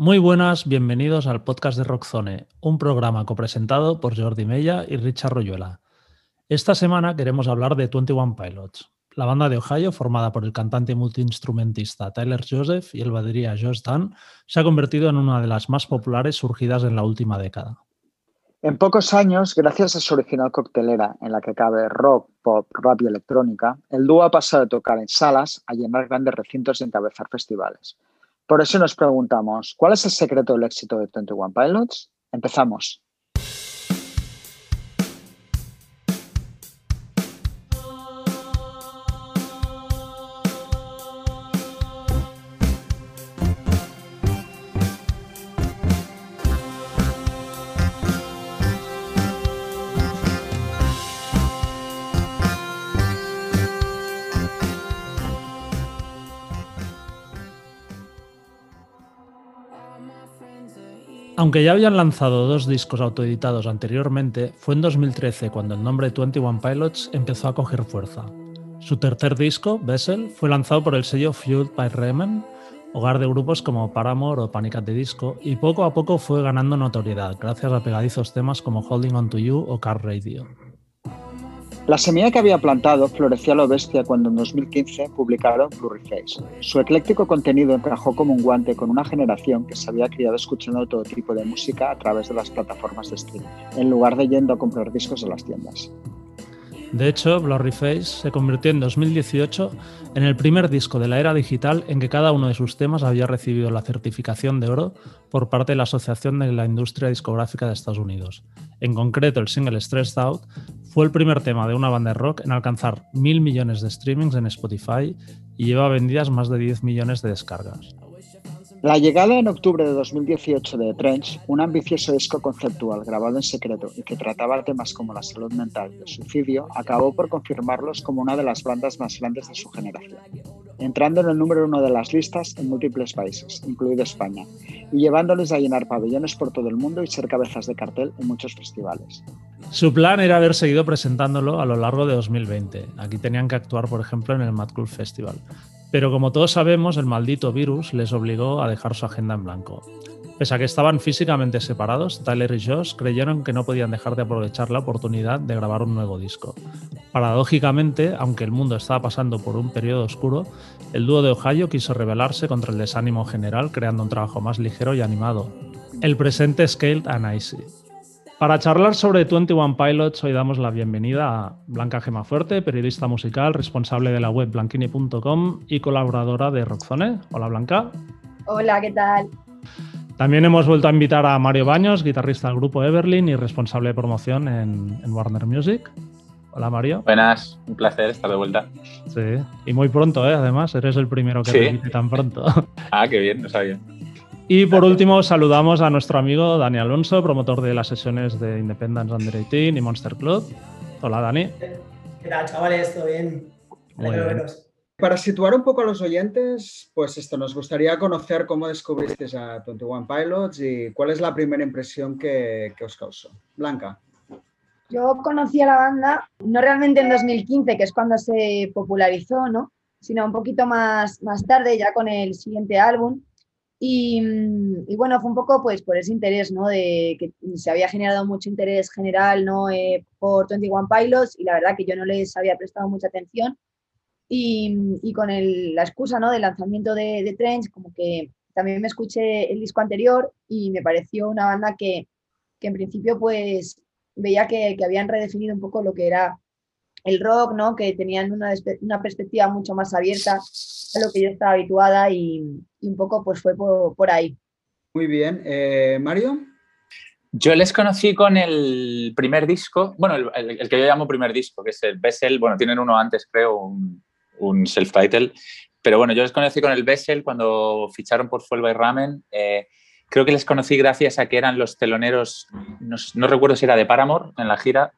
Muy buenas, bienvenidos al podcast de Rockzone, un programa copresentado por Jordi Mella y Richard Royuela. Esta semana queremos hablar de 21 Pilots, la banda de Ohio formada por el cantante multiinstrumentista Tyler Joseph y el batería Josh Dunn se ha convertido en una de las más populares surgidas en la última década. En pocos años, gracias a su original coctelera en la que cabe rock, pop, rap y electrónica, el dúo ha pasado de tocar en salas a llenar grandes recintos y encabezar festivales. Por eso nos preguntamos, ¿cuál es el secreto del éxito de 21 Pilots? Empezamos. Aunque ya habían lanzado dos discos autoeditados anteriormente, fue en 2013 cuando el nombre 21 Pilots empezó a coger fuerza. Su tercer disco, Vessel, fue lanzado por el sello Fueled by Raymond, hogar de grupos como Paramore o Panic at the Disco, y poco a poco fue ganando notoriedad gracias a pegadizos temas como Holding On to You o Car Radio. La semilla que había plantado floreció a lo bestia cuando en 2015 publicaron Face. Su ecléctico contenido encajó como un guante con una generación que se había criado escuchando todo tipo de música a través de las plataformas de streaming, en lugar de yendo a comprar discos en las tiendas. De hecho, Face se convirtió en 2018 en el primer disco de la era digital en que cada uno de sus temas había recibido la certificación de oro por parte de la Asociación de la Industria Discográfica de Estados Unidos. En concreto, el single Stressed Out fue el primer tema de una banda de rock en alcanzar mil millones de streamings en Spotify y lleva vendidas más de 10 millones de descargas. La llegada en octubre de 2018 de Trench, un ambicioso disco conceptual grabado en secreto y que trataba temas como la salud mental y el suicidio, acabó por confirmarlos como una de las bandas más grandes de su generación, entrando en el número uno de las listas en múltiples países, incluido España, y llevándoles a llenar pabellones por todo el mundo y ser cabezas de cartel en muchos festivales. Su plan era haber seguido presentándolo a lo largo de 2020. Aquí tenían que actuar, por ejemplo, en el Mad Cool Festival. Pero como todos sabemos, el maldito virus les obligó a dejar su agenda en blanco. Pese a que estaban físicamente separados, Tyler y Josh creyeron que no podían dejar de aprovechar la oportunidad de grabar un nuevo disco. Paradójicamente, aunque el mundo estaba pasando por un periodo oscuro, el dúo de Ohio quiso rebelarse contra el desánimo general creando un trabajo más ligero y animado. El presente Scaled and Icy. Para charlar sobre 21 Pilots, hoy damos la bienvenida a Blanca Gemafuerte, periodista musical, responsable de la web blanquini.com y colaboradora de Rockzone. Hola Blanca. Hola, ¿qué tal? También hemos vuelto a invitar a Mario Baños, guitarrista del grupo Everlin y responsable de promoción en, Warner Music. Hola Mario. Buenas, un placer estar de vuelta. Sí, y muy pronto, ¿eh? además, eres el primero que sí. tan pronto. ah, qué bien, no sabía. Y por último, saludamos a nuestro amigo Dani Alonso, promotor de las sesiones de Independence Under 18 y Monster Club. Hola, Dani. ¿Qué tal, chavales? ¿Todo bien? Para situar un poco a los oyentes, pues esto, nos gustaría conocer cómo descubristeis a 21 Pilots y cuál es la primera impresión que, que os causó. Blanca. Yo conocí a la banda, no realmente en 2015, que es cuando se popularizó, ¿no? Sino un poquito más, más tarde, ya con el siguiente álbum, Mm, y, bueno, fue un poco pues por ese interés, ¿no? De que se había generado mucho interés general, ¿no? Eh, por 21 Pilots y la verdad que yo no les había prestado mucha atención. Y, y con la excusa, ¿no? Del lanzamiento de, de Trench, como que también me escuché el disco anterior y me pareció una banda que, que en principio pues veía que, que, habían redefinido un poco lo que era el rock, ¿no? Que tenían una, una perspectiva mucho más abierta a lo que yo estaba habituada y, un poco pues fue por, ahí. Muy bien. Eh, Mario. Yo les conocí con el primer disco, bueno, el, que yo llamo primer disco, que es el Bessel, bueno, tienen uno antes, creo, un, un self-title, pero bueno, yo les conocí con el Bessel cuando ficharon por Fuel by Ramen. Eh, creo que les conocí gracias a que eran los teloneros, no, no, recuerdo si era de Paramore en la gira,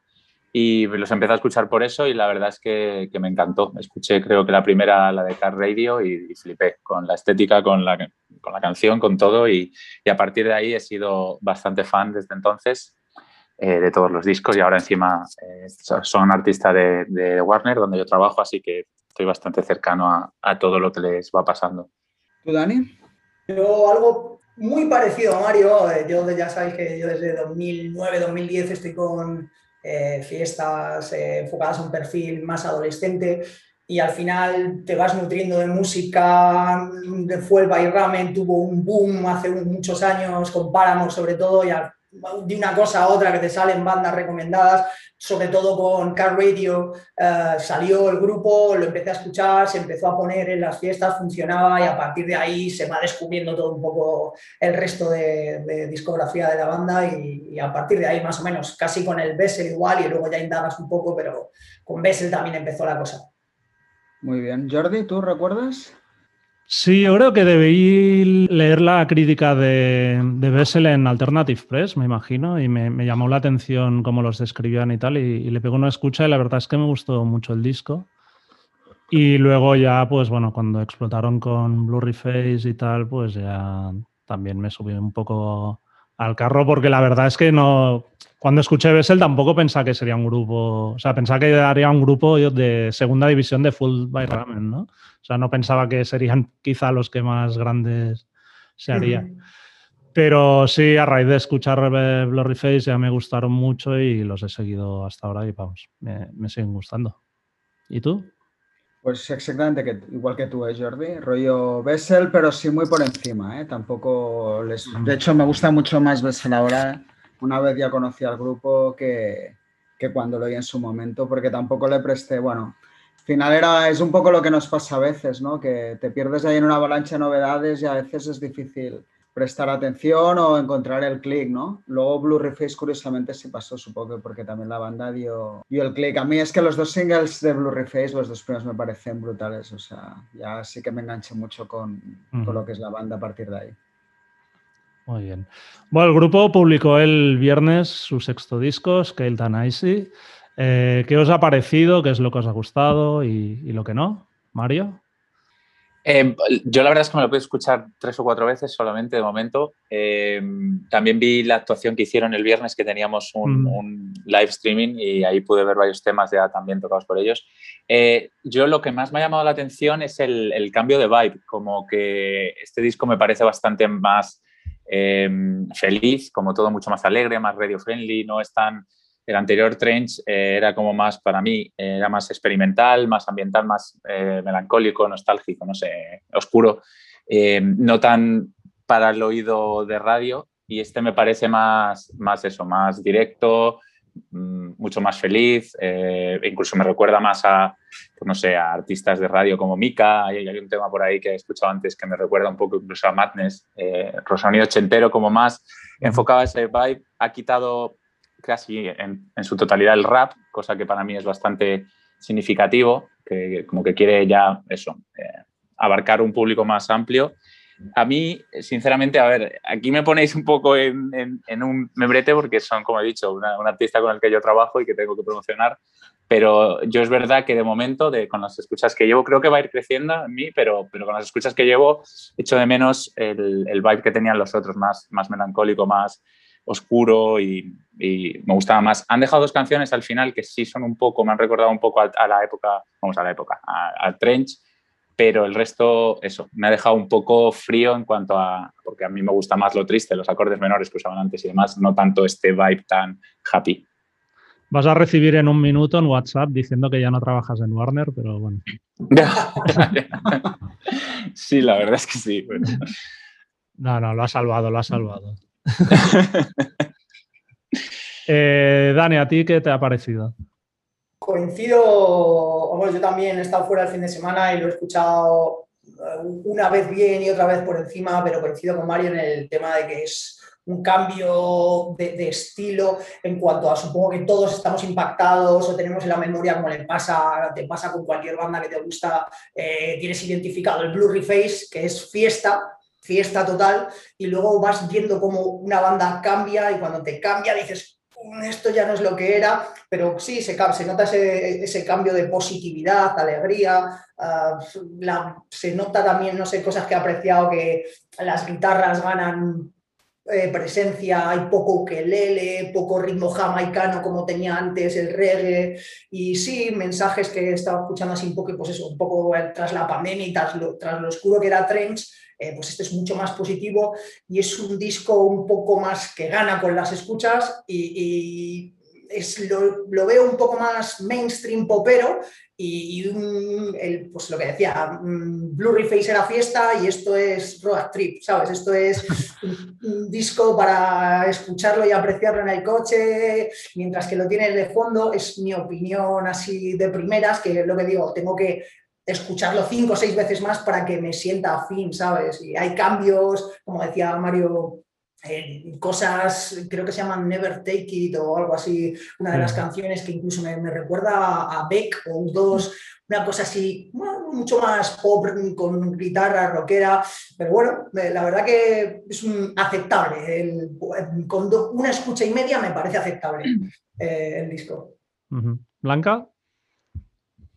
y los empecé a escuchar por eso y la verdad es que, que me encantó. Escuché creo que la primera, la de Car Radio, y, flipé con la estética, con la, con la canción, con todo y, y, a partir de ahí he sido bastante fan desde entonces eh, de todos los discos y ahora encima eh, son artistas de, de, Warner donde yo trabajo, así que estoy bastante cercano a, a todo lo que les va pasando. ¿Tú, Dani? Yo algo Muy parecido a Mario, eh, yo ya sabéis que yo desde 2009-2010 estoy con eh, fiestas eh, enfocadas a un perfil más adolescente y al final te vas nutriendo de música. Fue el Ramen, tuvo un boom hace muchos años con Paramore sobre todo y de una cosa a otra que te salen bandas recomendadas, sobre todo con Car Radio, eh, salió el grupo, lo empecé a escuchar, se empezó a poner en las fiestas, funcionaba y a partir de ahí se va descubriendo todo un poco el resto de, discografía de la banda y, a partir de ahí más o menos, casi con el Bessel igual y luego ya indagas un pook, pero con Bessel también empezó la cosa. Muy bien. Jordi, ¿tú recuerdas? Sí, yo creo que debí leer la crítica de, de Bessel en Alternative Press, me imagino, y me, llamó la atención cómo los describían y tal, y, le pegó una escucha y la verdad es que me gustó mucho el disco. Y luego ya, pues bueno, cuando explotaron con Blurry Face y tal, pues ya también me subí un poco al carro porque la verdad es que no, cuando escuché Bessel tampoco pensaba que sería un grupo, o sea, pensaba que haría un grupo de segunda división de Full by Ramen, ¿no? O sea, no pensaba que serían quizá los que más grandes se harían. Pero sí, a raíz de escuchar Blurry Face ya me gustaron mucho y los he seguido hasta ahora y vamos, me, me siguen gustando. ¿Y tú? Pues exactamente que, igual que tú, ¿eh, Jordi? Rollo Bessel, pero sí muy por encima, ¿eh? Tampoco les... De hecho, me gusta mucho más Bessel ahora. Una vez ya conocí al grupo que, que cuando lo oí en su momento, porque tampoco le presté, bueno, final era, es un poco lo que nos pasa a veces, ¿no? Que te pierdes ahí en una avalancha de novedades y a veces es difícil prestar atención o encontrar el click, ¿no? Luego Blue Face curiosamente sí pasó, supongo porque también la banda dio, dio el click. A mí es que los dos singles de Blue Face, los dos primeros me parecen brutales, o sea, ya sí que me enganché mucho con, con lo que es la banda a partir de ahí. Muy bien. Bueno, el grupo publicó el viernes su sexto disco, Scale Icy. Eh, ¿Qué os ha parecido? ¿Qué es lo que os ha gustado y, y lo que no? Mario. Eh, yo la verdad es que me lo puedo escuchar tres o cuatro veces solamente de momento. Eh, también vi la actuación que hicieron el viernes, que teníamos un, mm. live streaming y ahí pude ver varios temas ya también tocados por ellos. Eh, yo lo que más me ha llamado la atención es el, el, cambio de vibe, como que este disco me parece bastante más feliz, como todo mucho más alegre, más radio friendly, no es tan el anterior Trench eh, era como más, para mí, era más experimental, más ambiental, más eh, melancólico, nostálgico, no sé, oscuro, eh, no tan para el oído de radio. Y este me parece más, más eso, más directo, mm, mucho más feliz, incluso me recuerda más a, pues no sé, a artistas de radio como Mika, hay, un tema por ahí que he escuchado antes que me recuerda un poco incluso a Madness, eh, Rosanido Ochentero como más enfocado a ese vibe, ha quitado casi en, su totalidad el rap, cosa que para mí es bastante significativo, que como que quiere ya eso, eh, abarcar un público más amplio. A mí, sinceramente, a ver, aquí me ponéis un poco en, un membrete porque son, como he dicho, un artista con el que yo trabajo y que tengo que promocionar, pero yo es verdad que de momento, de, con las escuchas que llevo, creo que va a ir creciendo en mí, pero, pero con las escuchas que llevo, echo de menos el, el vibe que tenían los otros, más, más melancólico, más, oscuro y, me gustaba más. Han dejado dos canciones al final que sí son un poco, me han recordado un poco a, la época, vamos a la época, al Trench, pero el resto, eso, me ha dejado un poco frío en cuanto a, porque a mí me gusta más lo triste, los acordes menores que usaban antes y demás, no tanto este vibe tan happy. Vas a recibir en un minuto en WhatsApp diciendo que ya no trabajas en Warner, pero bueno. sí, la verdad es que sí. No, no, lo ha salvado, lo ha salvado. Eh, Dani, ¿a ti qué te ha parecido? Coincido, bueno, yo también he estado fuera el fin de semana y lo he escuchado eh, una vez bien y otra vez por encima, pero coincido con Mario en el tema de que es un cambio de, estilo en cuanto a, supongo que todos estamos impactados o tenemos en la memoria como le pasa, te pasa con cualquier banda que te gusta, eh, tienes identificado el Blue Face, que es fiesta, fiesta total, y luego vas viendo cómo una banda cambia y cuando te cambia dices, mm, esto ya no es lo que era, pero sí, se, se nota ese, cambio de positividad, alegría, ah, se nota también, no sé, cosas que he apreciado, que las guitarras ganan eh, presencia, hay poco ukelele, poco ritmo jamaicano como tenía antes el reggae. Y sí, mensajes que estaba escuchando así un poco, pues eso, un poco tras la pandemia y tras lo, tras lo oscuro que era Trench, eh, pues este es mucho más positivo y es un disco un poco más que gana con las escuchas y, es, lo, veo un poco más mainstream popero y, el, pues lo que decía, Blurry Face era fiesta y esto es Road Trip, ¿sabes? Esto es un, disco para escucharlo y apreciarlo en el coche, mientras que lo tienes de fondo, es mi opinión así de primeras, que lo que digo, tengo que escucharlo cinco o seis veces más para que me sienta afín, ¿sabes? Y hay cambios, como decía Mario, cosas, creo que se llaman Never Take It o algo así, una de las canciones que incluso me, recuerda a Beck o U2, una cosa así, mucho más pop con guitarra rockera, pero bueno, la verdad que es un aceptable, con una escucha y media me parece aceptable eh, el disco. Blanca.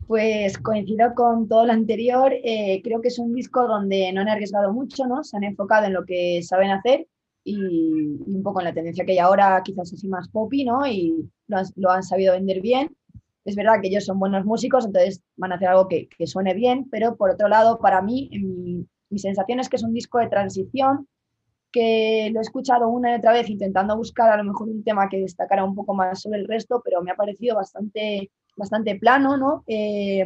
Pues coincido con todo lo anterior. Eh, creo que es un disco donde no han arriesgado mucho, ¿no? Se han enfocado en lo que saben hacer y, un poco en la tendencia que hay ahora, quizás así más poppy, ¿no? Y lo han, sabido vender bien. Es verdad que ellos son buenos músicos, entonces van a hacer algo que, suene bien, pero por otro lado, para mí, mi, mi sensación es que es un disco de transición que lo he escuchado una y otra vez intentando buscar a lo mejor un tema que destacara un poco más sobre el resto, pero me ha parecido bastante bastante plano, ¿no? Eh,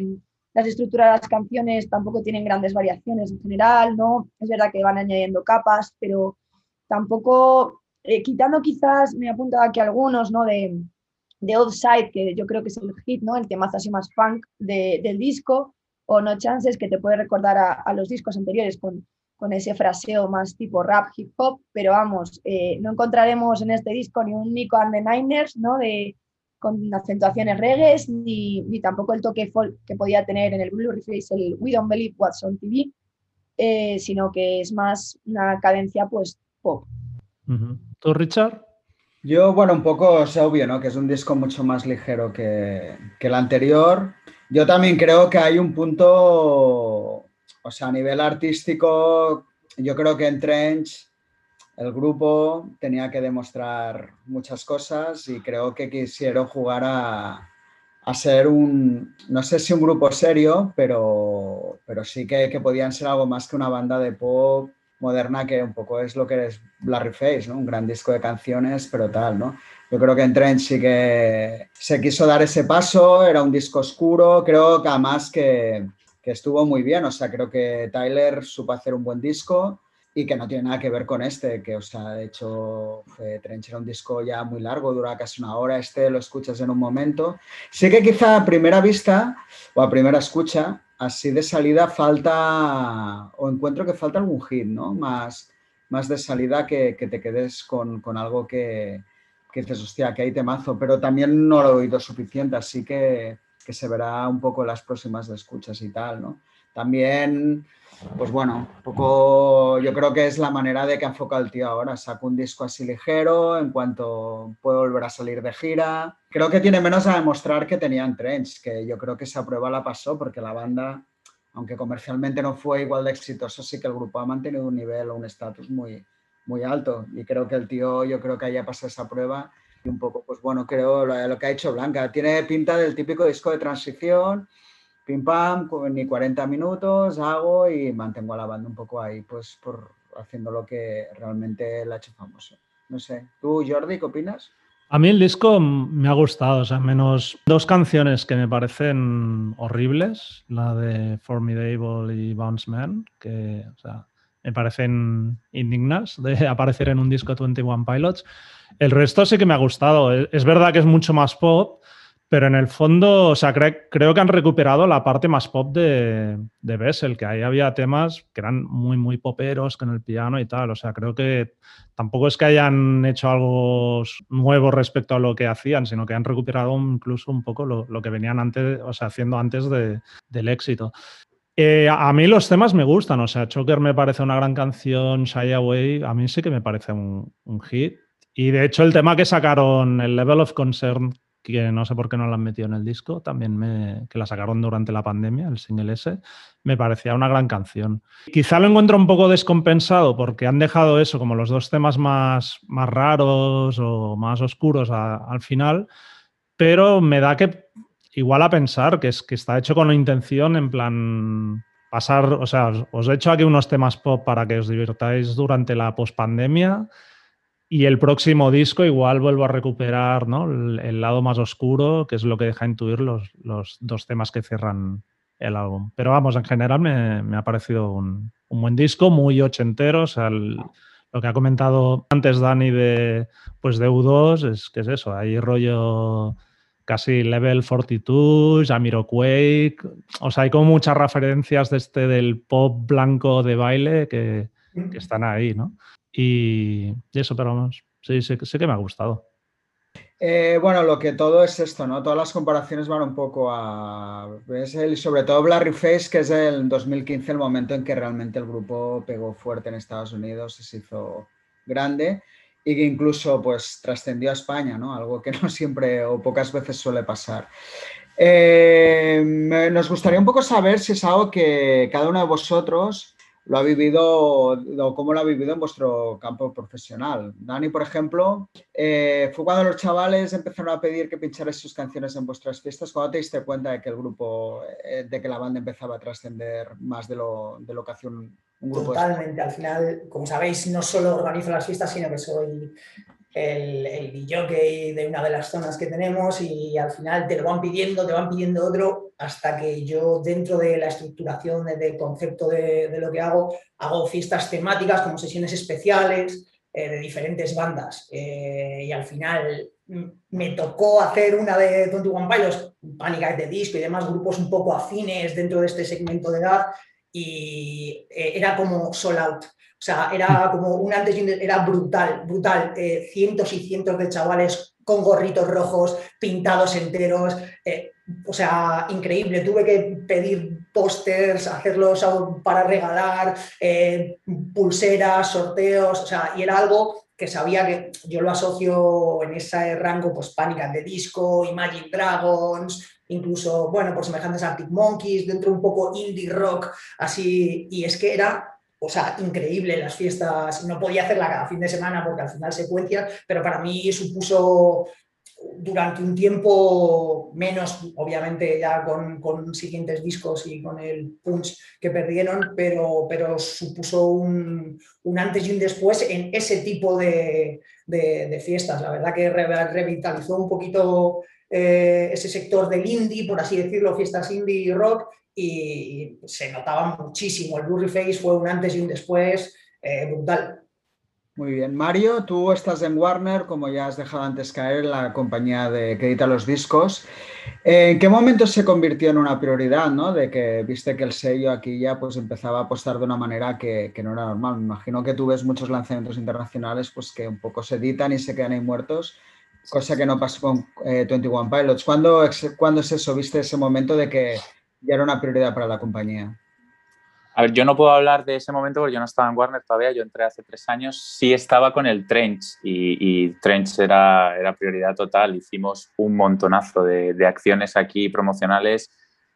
las estructuras de las canciones tampoco tienen grandes variaciones en general, ¿no? Es verdad que van añadiendo capas, pero tampoco, eh, quitando quizás, me apuntado aquí algunos, ¿no? De, de Old Side, que yo creo que es el hit, ¿no? El temazo así más funk del disco, o No Chances, que te puede recordar a, los discos anteriores con, con, ese fraseo más tipo rap, hip hop, pero vamos, eh, no encontraremos en este disco ni un Nico and the Niners, ¿no? De, con acentuaciones reggae, ni, ni, tampoco el toque folk que podía tener en el Blue Face el We Don't Believe What's on TV, eh, sino que es más una cadencia pues pop. ¿Tú, Richard? Yo, bueno, un poco es obvio, ¿no? Que es un disco mucho más ligero que, que el anterior. Yo también creo que hay un punto, o sea, a nivel artístico, yo creo que en Trench el grupo tenía que demostrar muchas cosas y creo que quisieron jugar a, ser un, no sé si un grupo serio, pero, pero sí que, podían ser algo más que una banda de pop moderna que un poco es lo que es Larry Face, ¿no? Un gran disco de canciones, pero tal, ¿no? Yo creo que en Trent sí que se quiso dar ese paso, era un disco oscuro, creo que además que, que estuvo muy bien, o sea, creo que Tyler supo hacer un buen disco y que no tiene nada que ver con este, que, o sea, de hecho, Trench era un disco ya muy largo, dura casi una hora, este lo escuchas en un momento. Sí que quizá a primera vista o a primera escucha, así de salida falta, o encuentro que falta algún hit, ¿no? Más, más de salida que, que te quedes con, con algo que, que dices, hostia, que hay temazo, pero también no lo he oído suficiente, así que, que se verá un poco las próximas escuchas y tal, ¿no? También pues bueno, un poco yo creo que es la manera de que enfoca el tío ahora. Saca un disco así ligero en cuanto puede volver a salir de gira. Creo que tiene menos a demostrar que tenía en Trench, que yo creo que esa prueba la pasó porque la banda, aunque comercialmente no fue igual de exitoso, sí que el grupo ha mantenido un nivel o un estatus muy, muy alto. Y creo que el tío, yo creo que haya pasado esa prueba y un poco, pues bueno, creo lo que ha hecho Blanca. Tiene pinta del típico disco de transición pim pam, ni 40 minutos hago y mantengo a la banda un poco ahí, pues por haciendo lo que realmente la ha hecho famoso. No sé, ¿tú Jordi qué opinas? A mí el disco me ha gustado, o sea, menos dos canciones que me parecen horribles, la de Formidable y Bounce Man, que o sea, me parecen indignas de aparecer en un disco 21 Pilots. El resto sí que me ha gustado. Es verdad que es mucho más pop, pero en el fondo, o sea, creo que han recuperado la parte más pop de, de Bessel, que ahí había temas que eran muy, muy poperos con el piano y tal. O sea, creo que tampoco es que hayan hecho algo nuevo respecto a lo que hacían, sino que han recuperado incluso un poco lo, lo que venían antes, o sea, haciendo antes de, del éxito. Eh, a mí los temas me gustan, o sea, Choker me parece una gran canción, Shy Away, a mí sí que me parece un hit. Y de hecho el tema que sacaron, el Level of Concern, que no sé por qué no la han metido en el disco, también me, que la sacaron durante la pandemia, el single S, me parecía una gran canción. Quizá lo encuentro un poco descompensado porque han dejado eso como los dos temas más, más raros o más oscuros al final, pero me da que igual a pensar que, es, que está hecho con la intención en plan pasar, o sea, os he hecho aquí unos temas pop para que os divirtáis durante la pospandemia y el próximo disco igual vuelvo a recuperar el, lado más oscuro, que es lo que deja intuir los, los, dos temas que cierran el álbum. Pero vamos, en general me, ha parecido un, buen disco, muy ochentero. O sea, lo que ha comentado antes Dani de, pues de U2 es que es eso, hay rollo casi Level 42, Jamiroquai, o sea, hay como muchas referencias de este del pop blanco de baile que, que están ahí, ¿no? Y, eso, pero vamos, sí, sé, que me ha gustado. Eh, bueno, lo que todo es esto, ¿no? Todas las comparaciones van un poco a... Es el, sobre todo Blurry Face, que es el 2015, el momento en que realmente el grupo pegó fuerte en Estados Unidos se hizo grande y que incluso pues trascendió a España, ¿no? Algo que no siempre o pocas veces suele pasar. Eh, nos gustaría un poco saber si es algo que cada uno de vosotros lo ha vivido o cómo lo ha vivido en vuestro campo profesional. Dani, por ejemplo, eh, fue cuando los chavales empezaron a pedir que pincharas sus canciones en vuestras fiestas, cuando te diste cuenta de que el grupo, eh, de que la banda empezaba a trascender más de lo, de lo que hacía un, grupo. Totalmente, al final, como sabéis, no solo organizo las fiestas, sino que soy el, el de una de las zonas que tenemos y al final te lo van pidiendo, te van pidiendo otro, hasta que yo dentro de la estructuración del concepto de, lo que hago, hago fiestas temáticas como sesiones especiales eh, de diferentes bandas. Eh, y al final mm, me tocó hacer una de 21 Pilots, Pánica de disco y demás grupos un poco afines dentro de este segmento de edad y eh, era como sold out. O sea, era como un antes era brutal, brutal. Cientos y cientos de chavales con gorritos rojos, pintados enteros. O sea, increíble. Tuve que pedir pósters, hacerlos para regalar, eh, pulseras, sorteos. O sea, y era algo que sabía que yo lo asocio en ese rango, pues Panic de Disco, Imagine Dragons, incluso, bueno, por semejantes Arctic Monkeys, dentro un poco indie rock, así. Y es que era o sea, increíble las fiestas. No podía hacerla cada fin de semana porque al final secuencia, pero para mí supuso durante un tiempo menos, obviamente ya con, siguientes discos y con el punch que perdieron, pero, pero supuso un, antes y un después en ese tipo de, fiestas. La verdad que revitalizó un poquito eh, ese sector del indie, por así decirlo, fiestas indie y rock, y se notaba muchísimo. El Blurry Face fue un antes y un después eh, brutal. Muy bien. Mario, tú estás en Warner, como ya has dejado antes caer, la compañía de que edita los discos. ¿En qué momento se convirtió en una prioridad, ¿no? De que viste que el sello aquí ya pues empezaba a apostar de una manera que, no era normal. Me imagino que tú ves muchos lanzamientos internacionales pues que un poco se editan y se quedan ahí muertos, cosa que no pasó con 21 eh, Pilots. ¿Cuándo, ¿Cuándo es eso? ¿Viste ese momento de que ya era una prioridad para la compañía? A ver, yo no puedo hablar de ese momento porque yo no estaba en Warner todavía, yo entré hace tres años, sí estaba con el Trench y, Trench era, era prioridad total, hicimos un montonazo de, de acciones aquí promocionales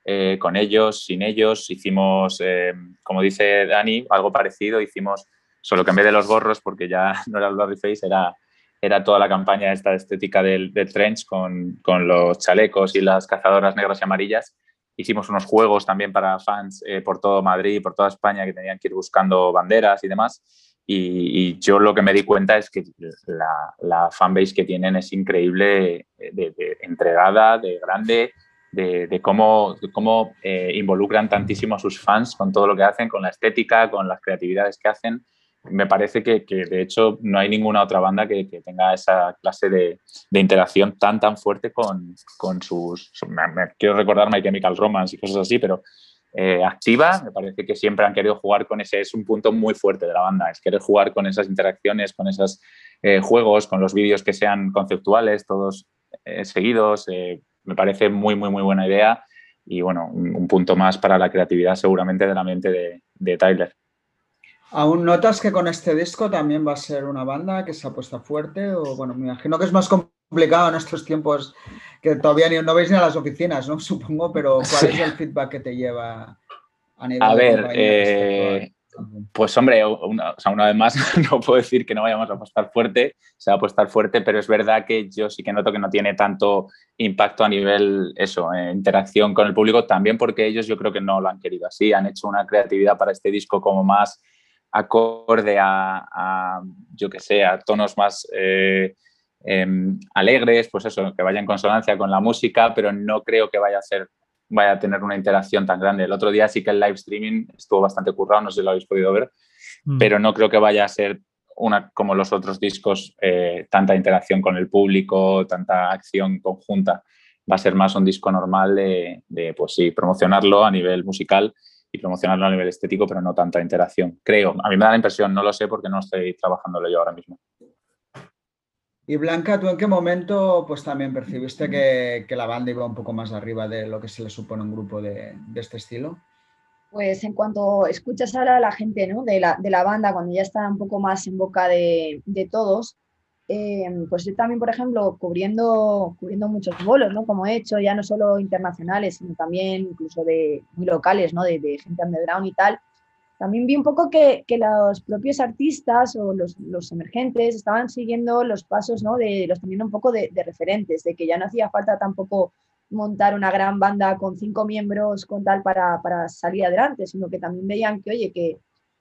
eh, con ellos, sin ellos, hicimos, eh, como dice Dani, algo parecido, hicimos, solo vez de los gorros, porque ya no era el Blurry Face, era, era toda la campaña esta estética del, del Trench con, con los chalecos y las cazadoras negras y amarillas hicimos unos juegos también para fans eh, por todo Madrid, y por toda España, que tenían que ir buscando banderas y demás. Y, yo lo que me di cuenta es que la, la fanbase que tienen es increíble, eh, de, entregada, de grande, de, cómo, cómo eh, involucran tantísimo a sus fans con todo lo que hacen, con la estética, con las creatividades que hacen me parece que, de hecho no hay ninguna otra banda que, tenga esa clase de, interacción tan tan fuerte con, sus, quiero recordar My Chemical Romance y cosas así, pero eh, activa, me parece que siempre han querido jugar con ese, es un punto muy fuerte de la banda, es querer jugar con esas interacciones, con esos eh, juegos, con los vídeos que sean conceptuales, todos eh, seguidos, me parece muy, muy, muy buena idea y bueno, un, punto más para la creatividad seguramente de la mente de Tyler. ¿Aún notas que con este disco también va a ser una banda que se apuesta fuerte? O bueno, me imagino que es más complicado en estos tiempos que todavía ni, no veis ni a las oficinas, ¿no? Supongo, pero ¿cuál es el feedback que te lleva a nivel A ver, eh, pues hombre, una, una vez más, no puedo decir que no vayamos a apostar fuerte, se va a apostar fuerte, pero es verdad que yo sí que noto que no tiene tanto impacto a nivel, eso, eh, interacción con el público, también porque ellos yo creo que no lo han querido así, han hecho una creatividad para este disco como más acorde a, yo que sé, a tonos más eh, em, alegres, pues eso, que vaya en consonancia con la música, pero no creo que vaya a ser vaya a tener una interacción tan grande. El otro día sí que el live streaming estuvo bastante currado, no sé si lo habéis podido ver, mm. pero no creo que vaya a ser una como los otros discos, eh, tanta interacción con el público, tanta acción conjunta. Va a ser más un disco normal de, de, pues sí, promocionarlo a nivel musical y promocionarlo a nivel estético, pero no tanta interacción. Creo, a mí me da la impresión, no lo sé porque no estoy trabajándolo yo ahora mismo. Y Blanca, ¿tú en qué momento pues también percibiste que, la banda iba un poco más arriba de lo que se le supone un grupo de, este estilo? Pues en cuanto escuchas ahora a la gente ¿no? de, la, de, la, banda, cuando ya está un poco más en boca de, de todos, eh, pues yo también, por ejemplo, cubriendo, cubriendo muchos bolos, ¿no? Como he hecho, ya no solo internacionales, sino también incluso de muy locales, ¿no? De, de gente underground y tal, también vi un poco que, que los propios artistas o los, los, emergentes estaban siguiendo los pasos, ¿no? De los teniendo un poco de, de, referentes, de que ya no hacía falta tampoco montar una gran banda con cinco miembros con tal para, para salir adelante, sino que también veían que, oye, que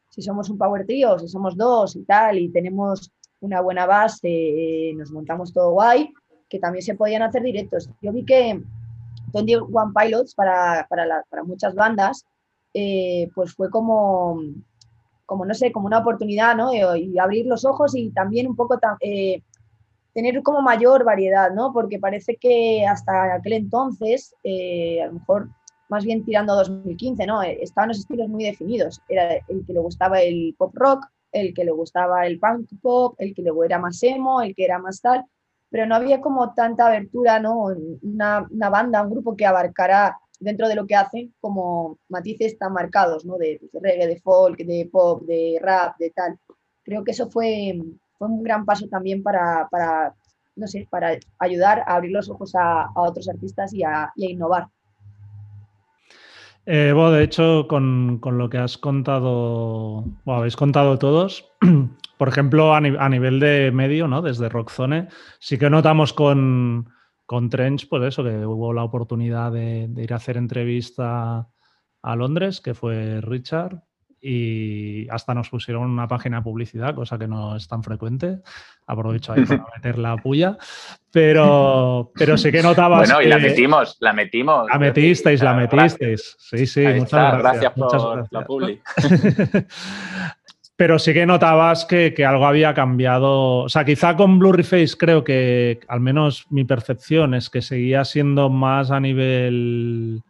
si somos un power trio, si somos dos y tal, y tenemos una buena base, eh, nos montamos todo guay, que también se podían hacer directos. Yo vi que Twenty One Pilots para, para, para muchas bandas eh, pues fue como, como, no sé, como una oportunidad, ¿no? Y abrir los ojos y también un poco eh, tener como mayor variedad, ¿no? Porque parece que hasta aquel entonces, eh, a lo mejor más bien tirando a 2015, ¿no? Estaban los estilos muy definidos. Era el que le gustaba el pop rock, el que le gustaba el punk pop, el que le era más emo, el que era más tal, pero no había como tanta abertura, ¿no? Una, una banda, un grupo que abarcara dentro de lo que hacen como matices tan marcados, ¿no? De, reggae, de folk, de pop, de rap, de tal. Creo que eso fue, fue un gran paso también para, para, no sé, para ayudar a abrir los ojos a, otros artistas y a, innovar. Eh, bueno, de hecho, con, lo que has contado, o habéis contado todos, por ejemplo, a, nivel de medio, ¿no? Desde Rockzone, sí que notamos con, con Trench, pues eso, que hubo la oportunidad de, ir a hacer entrevista a Londres, que fue Richard, y hasta nos pusieron una página de publicidad, cosa que no es tan frecuente. Aprovecho ahí para meter la puya. Pero, pero sí que notabas. Bueno, y la metimos, la metimos. La metisteis, la metisteis. Sí, sí, muchas gracias. por la publi. Pero sí que notabas que, algo había cambiado. O sea, quizá con Blurry Face creo que, al menos mi percepción es que seguía siendo más a nivel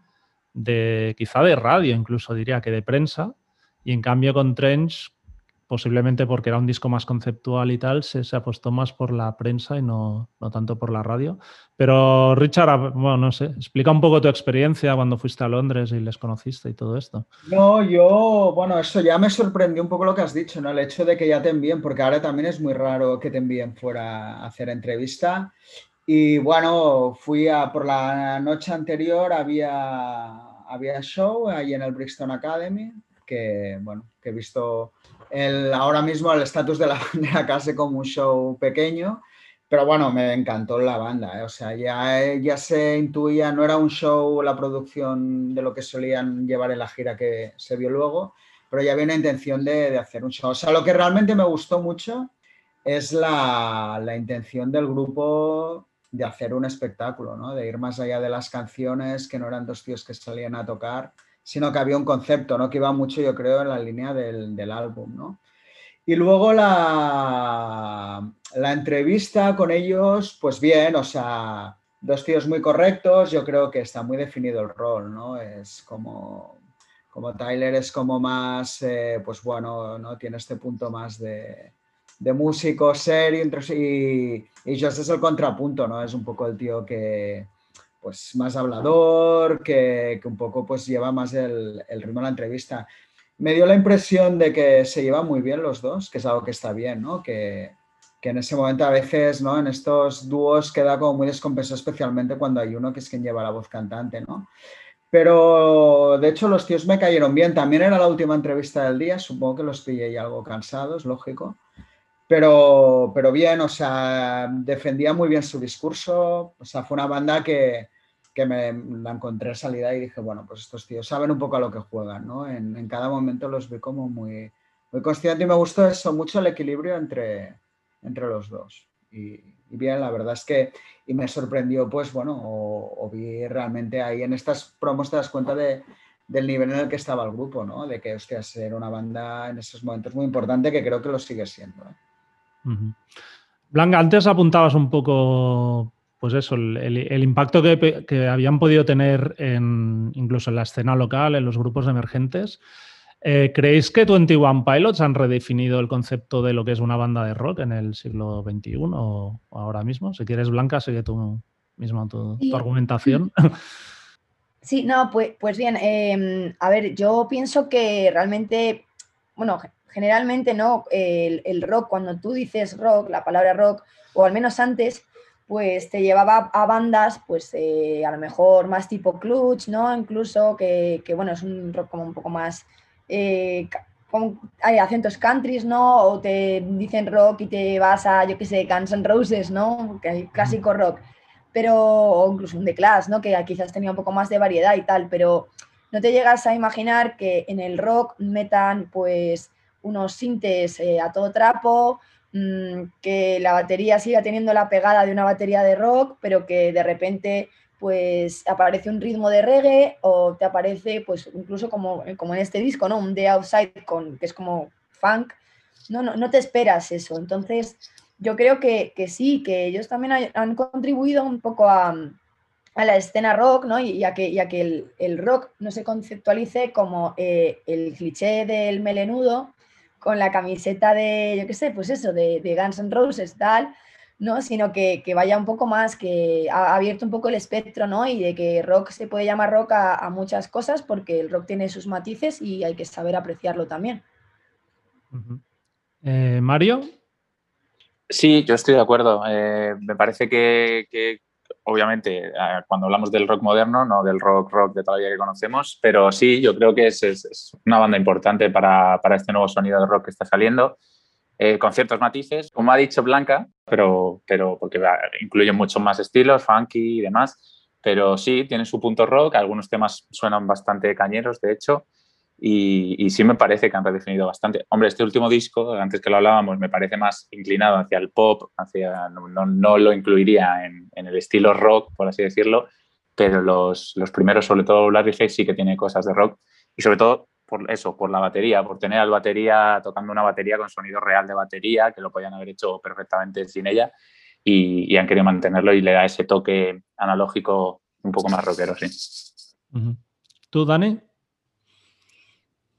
de, quizá de radio incluso diría, que de prensa. Y en cambio con Trench posiblemente porque era un disco más conceptual y tal, se, se apostó más por la prensa y no, no, tanto por la radio. Pero Richard, bueno, no sé, explica un poco tu experiencia cuando fuiste a Londres y les conociste y todo esto. No, yo, bueno, eso ya me sorprendió un poco lo que has dicho, ¿no? El hecho de que ya te envíen, porque ahora también es muy raro que te envíen fuera a hacer entrevista. Y bueno, fui a, por la noche anterior, había, había show ahí en el Brixton Academy, que, bueno, que he visto el, ahora mismo el estatus de la banda casi como un show pequeño, pero bueno, me encantó la banda, ¿eh? o sea, ya, ya se intuía, no era un show la producción de lo que solían llevar en la gira que se vio luego, pero ya había una intención de, de hacer un show. O sea, lo que realmente me gustó mucho es la, la intención del grupo de hacer un espectáculo, ¿no? de ir más allá de las canciones, que no eran dos tíos que salían a tocar, sino que había un concepto, ¿no? Que iba mucho, yo creo, en la línea del, del álbum, ¿no? Y luego la, la, entrevista con ellos, pues bien, o sea, dos tíos muy correctos, yo creo que está muy definido el rol, ¿no? Es como, como Tyler es como más, eh, pues bueno, ¿no? Tiene este punto más de, de músico serio y, y Josh es el contrapunto, ¿no? Es un poco el tío que, pues más hablador, que, un poco pues lleva más el, ritmo de la entrevista. Me dio la impresión de que se llevan muy bien los dos, que es algo que está bien, ¿no? Que, que en ese momento a veces, ¿no? En estos dúos queda como muy descompensado, especialmente cuando hay uno que es quien lleva la voz cantante, ¿no? Pero de hecho los tíos me cayeron bien. También era la última entrevista del día, supongo que los pillé algo cansados, lógico. Pero, pero bien, o sea, defendía muy bien su discurso. O sea, fue una banda que, que me la encontré salida y dije, bueno, pues estos tíos saben un poco a lo que juegan, ¿no? En, cada momento los vi como muy, muy conscientes y me gustó eso, mucho el equilibrio entre, entre los dos. Y, bien, la verdad es que y me sorprendió, pues bueno, o, vi realmente ahí en estas promos te das cuenta de, del nivel en el que estaba el grupo, ¿no? De que, hostia, ser una banda en esos momentos muy importante que creo que lo sigue siendo. ¿eh? Blanca, antes apuntabas un poco, pues eso, el, impacto que, que, habían podido tener en, incluso en la escena local, en los grupos emergentes. Eh, ¿Creéis que 21 Pilots han redefinido el concepto de lo que es una banda de rock en el siglo XXI o ahora mismo? Si quieres, Blanca, sigue tú misma tu, argumentación. Sí, no, pues, pues bien, em, a ver, yo pienso que realmente, bueno, generalmente no, el, el, rock, cuando tú dices rock, la palabra rock, o al menos antes, pues te llevaba a bandas, pues eh, a lo mejor más tipo Clutch, ¿no? Incluso que, que, bueno, es un rock como un poco más eh, hay acentos countries, ¿no? O te dicen rock y te vas a, yo qué sé, Guns N' Roses, ¿no? Que hay clásico rock. Pero, o incluso un The Clash, ¿no? Que quizás tenía un poco más de variedad y tal, pero no te llegas a imaginar que en el rock metan, pues, unos sintes eh, a todo trapo, mmm, que la batería siga teniendo la pegada de una batería de rock, pero que de repente pues aparece un ritmo de reggae o te aparece, pues incluso como, como en este disco, ¿no? Un The Outside con, que es como funk. No, no, no te esperas eso. Entonces, yo creo que, que sí, que ellos también han, contribuido un poco a, a, la escena rock, ¿no? Y, a que, que el, el, rock no se conceptualice como eh, el cliché del melenudo con la camiseta de, yo qué sé, pues eso, de, de Guns N' Roses, tal, ¿no? Sino que, vaya un poco más, que ha abierto un poco el espectro, ¿no? Y de que rock se puede llamar rock a, muchas cosas porque el rock tiene sus matices y hay que saber apreciarlo también. Eh, Mario. Sí, yo estoy de acuerdo. Eh, me parece que, obviamente, cuando hablamos del rock moderno, no del rock rock de toda la vida que conocemos, pero sí, yo creo que es, una banda importante para, para, este nuevo sonido de rock que está saliendo. Eh, con ciertos matices, como ha dicho Blanca, pero, pero porque incluye muchos más estilos, funky y demás, pero sí, tiene su punto rock, algunos temas suenan bastante cañeros, de hecho, y, sí me parece que han redefinido bastante. Hombre, este último disco, antes que lo hablábamos, me parece más inclinado hacia el pop, hacia, no, no, lo incluiría en, en, el estilo rock, por así decirlo, pero los, los primeros, sobre todo Larry Hay, sí que tiene cosas de rock, y sobre todo por eso, por la batería, por tener al batería tocando una batería con sonido real de batería, que lo podían haber hecho perfectamente sin ella, y, han querido mantenerlo y le da ese toque analógico un poco más rockero, sí. ¿Tú, Dani?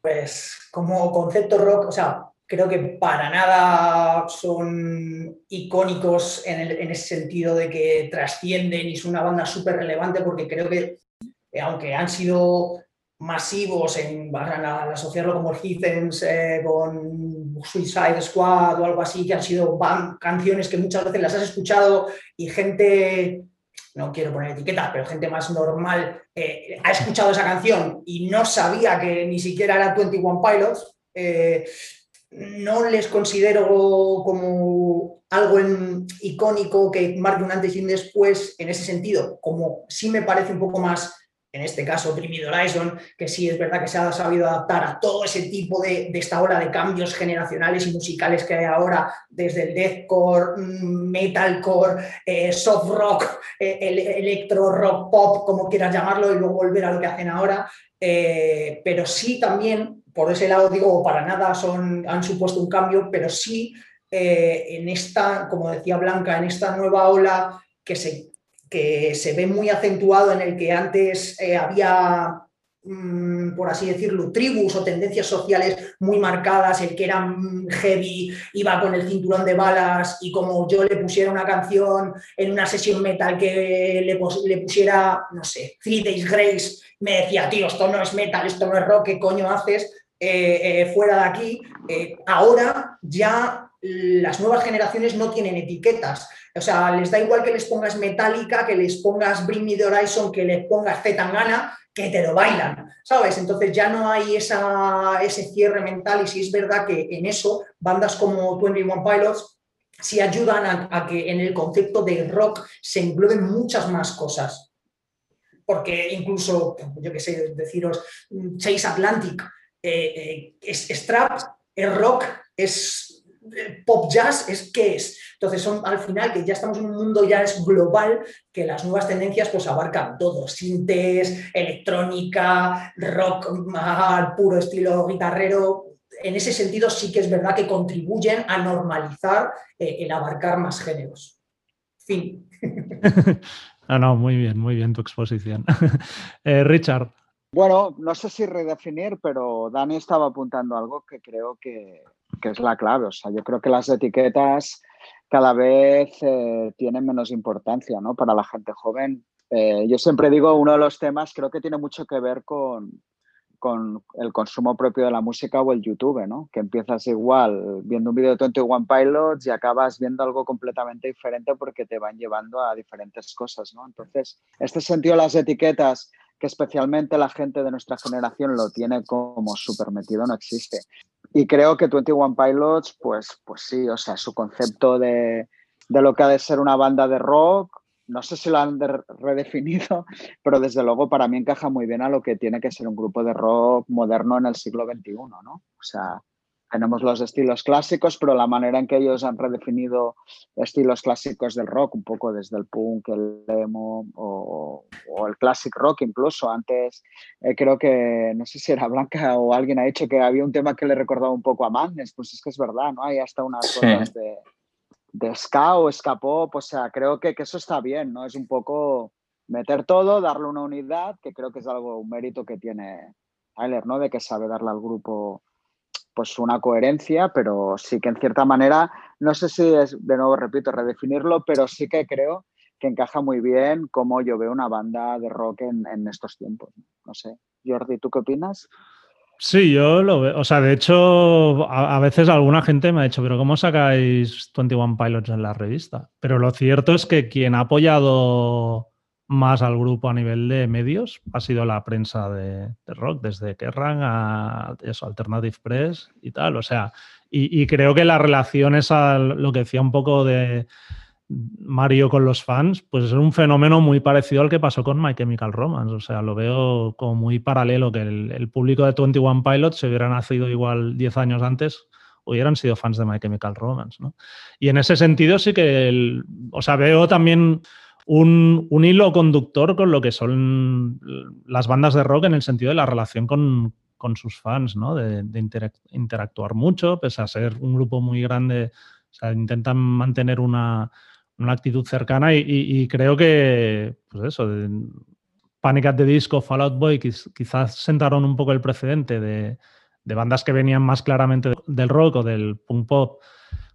Pues como concepto rock, o sea, creo que para nada son icónicos en, en ese sentido de que trascienden y son una banda súper relevante porque creo que eh, aunque han sido masivos en, a, asociarlo como Heathens eh, con Suicide Squad o algo así, que han sido canciones que muchas veces las has escuchado y gente, no quiero poner etiquetas, pero gente más normal eh, ha escuchado esa canción y no sabía que ni siquiera era 21 Pilots. Eh, no les considero como algo icónico que marque un antes y un después en ese sentido, como sí me parece un poco más en este caso Bring Horizon, que sí es verdad que se ha sabido adaptar a todo ese tipo de, de, esta ola de cambios generacionales y musicales que hay ahora, desde el deathcore, mm, metalcore, eh, soft rock, eh, el, electro rock pop, como quieras llamarlo, y luego volver a lo que hacen ahora. Eh, pero sí también, por ese lado digo, para nada son, han supuesto un cambio, pero sí en esta, como decía Blanca, en esta nueva ola que se que se ve muy acentuado en el que antes eh, había, mm, por así decirlo, tribus o tendencias sociales muy marcadas, el que era mm, heavy iba con el cinturón de balas y como yo le pusiera una canción en una sesión metal que le, pusiera, no sé, Three Days Grace, me decía, tío, esto no es metal, esto no es rock, ¿qué coño haces? Eh, eh, fuera de aquí, ahora ya las nuevas generaciones no tienen etiquetas. O sea, les da igual que les pongas Metallica, que les pongas Bring Me the Horizon, que les pongas Zetangana, que te lo bailan, ¿sabes? Entonces ya no hay esa, ese cierre mental y sí es verdad que en eso bandas como 21 Pilots sí ayudan a, que en el concepto de rock se engloben muchas más cosas. Porque incluso, yo qué sé, deciros, Chase Atlantic, eh, eh, es, es trap, es rock, es pop jazz es qué es. Entonces son al final que ya estamos en un mundo ya es global que las nuevas tendencias pues abarcan todo, sintes, electrónica, rock al puro estilo guitarrero. En ese sentido sí que es verdad que contribuyen a normalizar eh, el abarcar más géneros. Fin. ah, no, muy bien, muy bien tu exposición. Eh, Richard. Bueno, no sé si redefinir, pero Dani estaba apuntando algo que creo que, que es la clave. O sea, yo creo que las etiquetas cada vez eh, tienen menos importancia ¿no? para la gente joven. Eh, yo siempre digo, uno de los temas creo que tiene mucho que ver con, con el consumo propio de la música o el YouTube, ¿no? Que empiezas igual viendo un vídeo de 21 Pilots y acabas viendo algo completamente diferente porque te van llevando a diferentes cosas, ¿no? Entonces, este sentido las etiquetas que especialmente la gente de nuestra generación lo tiene como súper metido, no existe. Y creo que 21 Pilots, pues, pues sí, o sea, su concepto de, de lo que ha de ser una banda de rock, no sé si lo han redefinido, pero desde luego para mí encaja muy bien a lo que tiene que ser un grupo de rock moderno en el siglo XXI, ¿no? O sea, tenemos los estilos clásicos, pero la manera en que ellos han redefinido estilos clásicos del rock, un poco desde el punk, el emo o, el classic rock incluso. Antes eh, creo que, no sé si era Blanca o alguien ha dicho que había un tema que le recordaba un poco a Madness, pues es que es verdad, ¿no? Hay hasta unas cosas de, de ska o ska pop, o sea, creo que, que eso está bien, ¿no? Es un poco meter todo, darle una unidad, que creo que es algo, un mérito que tiene Tyler, ¿no? De que sabe darle al grupo pues una coherencia, pero sí que en cierta manera, no sé si es, de nuevo repito, redefinirlo, pero sí que creo que encaja muy bien como yo veo una banda de rock en, estos tiempos. No sé, Jordi, ¿tú qué opinas? Sí, yo lo veo. O sea, de hecho, a, a, veces alguna gente me ha dicho, pero ¿cómo sacáis 21 Pilots en la revista? Pero lo cierto es que quien ha apoyado más al grupo a nivel de medios ha sido la prensa de, rock, desde Kerrang a eso, Alternative Press y tal. O sea, y, creo que la relación es a lo que decía un poco de Mario con los fans, pues es un fenómeno muy parecido al que pasó con My Chemical Romance. O sea, lo veo como muy paralelo, que el, público de 21 Pilots, se hubiera nacido igual 10 años antes, hubieran sido fans de My Chemical Romance. ¿no? Y en ese sentido sí que, el, o sea, veo también un, hilo conductor con lo que son las bandas de rock en el sentido de la relación con, sus fans, ¿no? De, interactuar mucho, pese a ser un grupo muy grande, intentan mantener una, actitud cercana y, creo que, pues eso, Panic at the Disco, Fall Out Boy, quizás sentaron un poco el precedente de, de bandas que venían más claramente del rock o del punk pop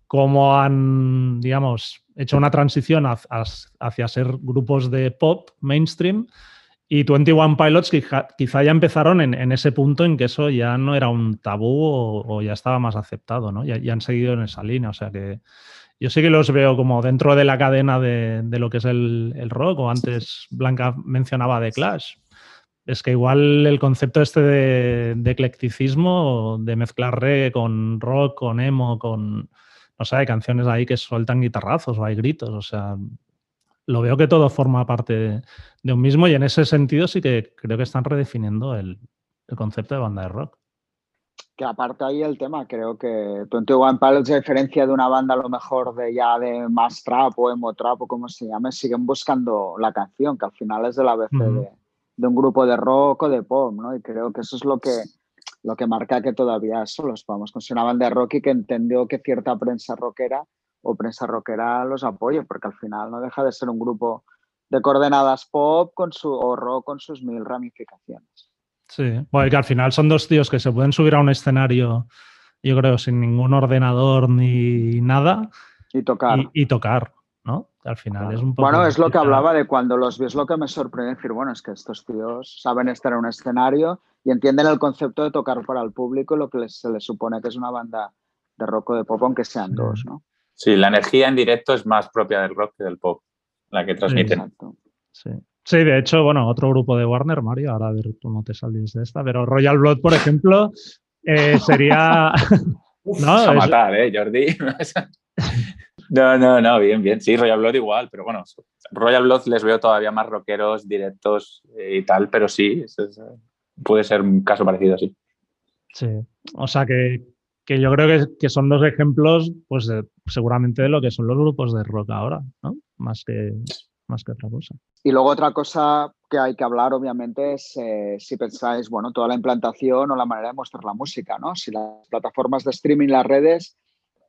cómo han, digamos, hecho una transición hacia, ser grupos de pop mainstream. Y 21 Pilots quizá, ya empezaron en, ese punto en que eso ya no era un tabú o, ya estaba más aceptado, ¿no? Ya, han seguido en esa línea. O sea que yo sí que los veo como dentro de la cadena de, lo que es el, rock, o antes Blanca mencionaba The Clash. Es que igual el concepto este de, de eclecticismo, de mezclar reggae con rock, con emo, con, no sé, hay canciones ahí que sueltan guitarrazos o hay gritos, o sea, lo veo que todo forma parte de un mismo y en ese sentido sí que creo que están redefiniendo el, concepto de banda de rock. Que aparte ahí el tema, creo que 21 Pilots, a diferencia de una banda a lo mejor de ya de más trap o emo trap o como se llame, siguen buscando la canción, que al final es de la vez de, de, un grupo de rock o de pop, ¿no? Y creo que eso es lo que, lo que marca que todavía solo los vamos con una banda de rock y que entendió que cierta prensa rockera o prensa rockera los apoye, porque al final no deja de ser un grupo de coordenadas pop con su, o rock con sus mil ramificaciones. Sí, bueno, que al final son dos tíos que se pueden subir a un escenario, yo creo, sin ningún ordenador ni nada. Y tocar. y tocar. ¿no? Al final es un poco... Bueno, es lo que hablaba de cuando los ves, lo que me sorprende decir, bueno, es que estos tíos saben estar en un escenario y entienden el concepto de tocar para el público lo que se les supone que es una banda de rock o de pop, aunque sean dos, ¿no? Sí, la energía en directo es más propia del rock que del pop, la que transmiten. Sí, sí. de hecho, bueno, otro grupo de Warner, Mario, ahora a ver cómo te sales de esta, pero Royal Blood, por ejemplo, eh, sería... no, a matar, ¿eh, Jordi? no, no, no, bien, bien. Sí, Royal Blood igual, pero bueno, Royal Blood les veo todavía más rockeros, directos y tal, pero sí, puede ser un caso parecido, sí. Sí, o sea que, yo creo que, son dos ejemplos, pues seguramente de lo que son los grupos de rock ahora, ¿no? Más que, más que otra cosa. Y luego otra cosa que hay que hablar, obviamente, es eh, si pensáis, bueno, toda la implantación o la manera de mostrar la música, ¿no? Si las plataformas de streaming, las redes,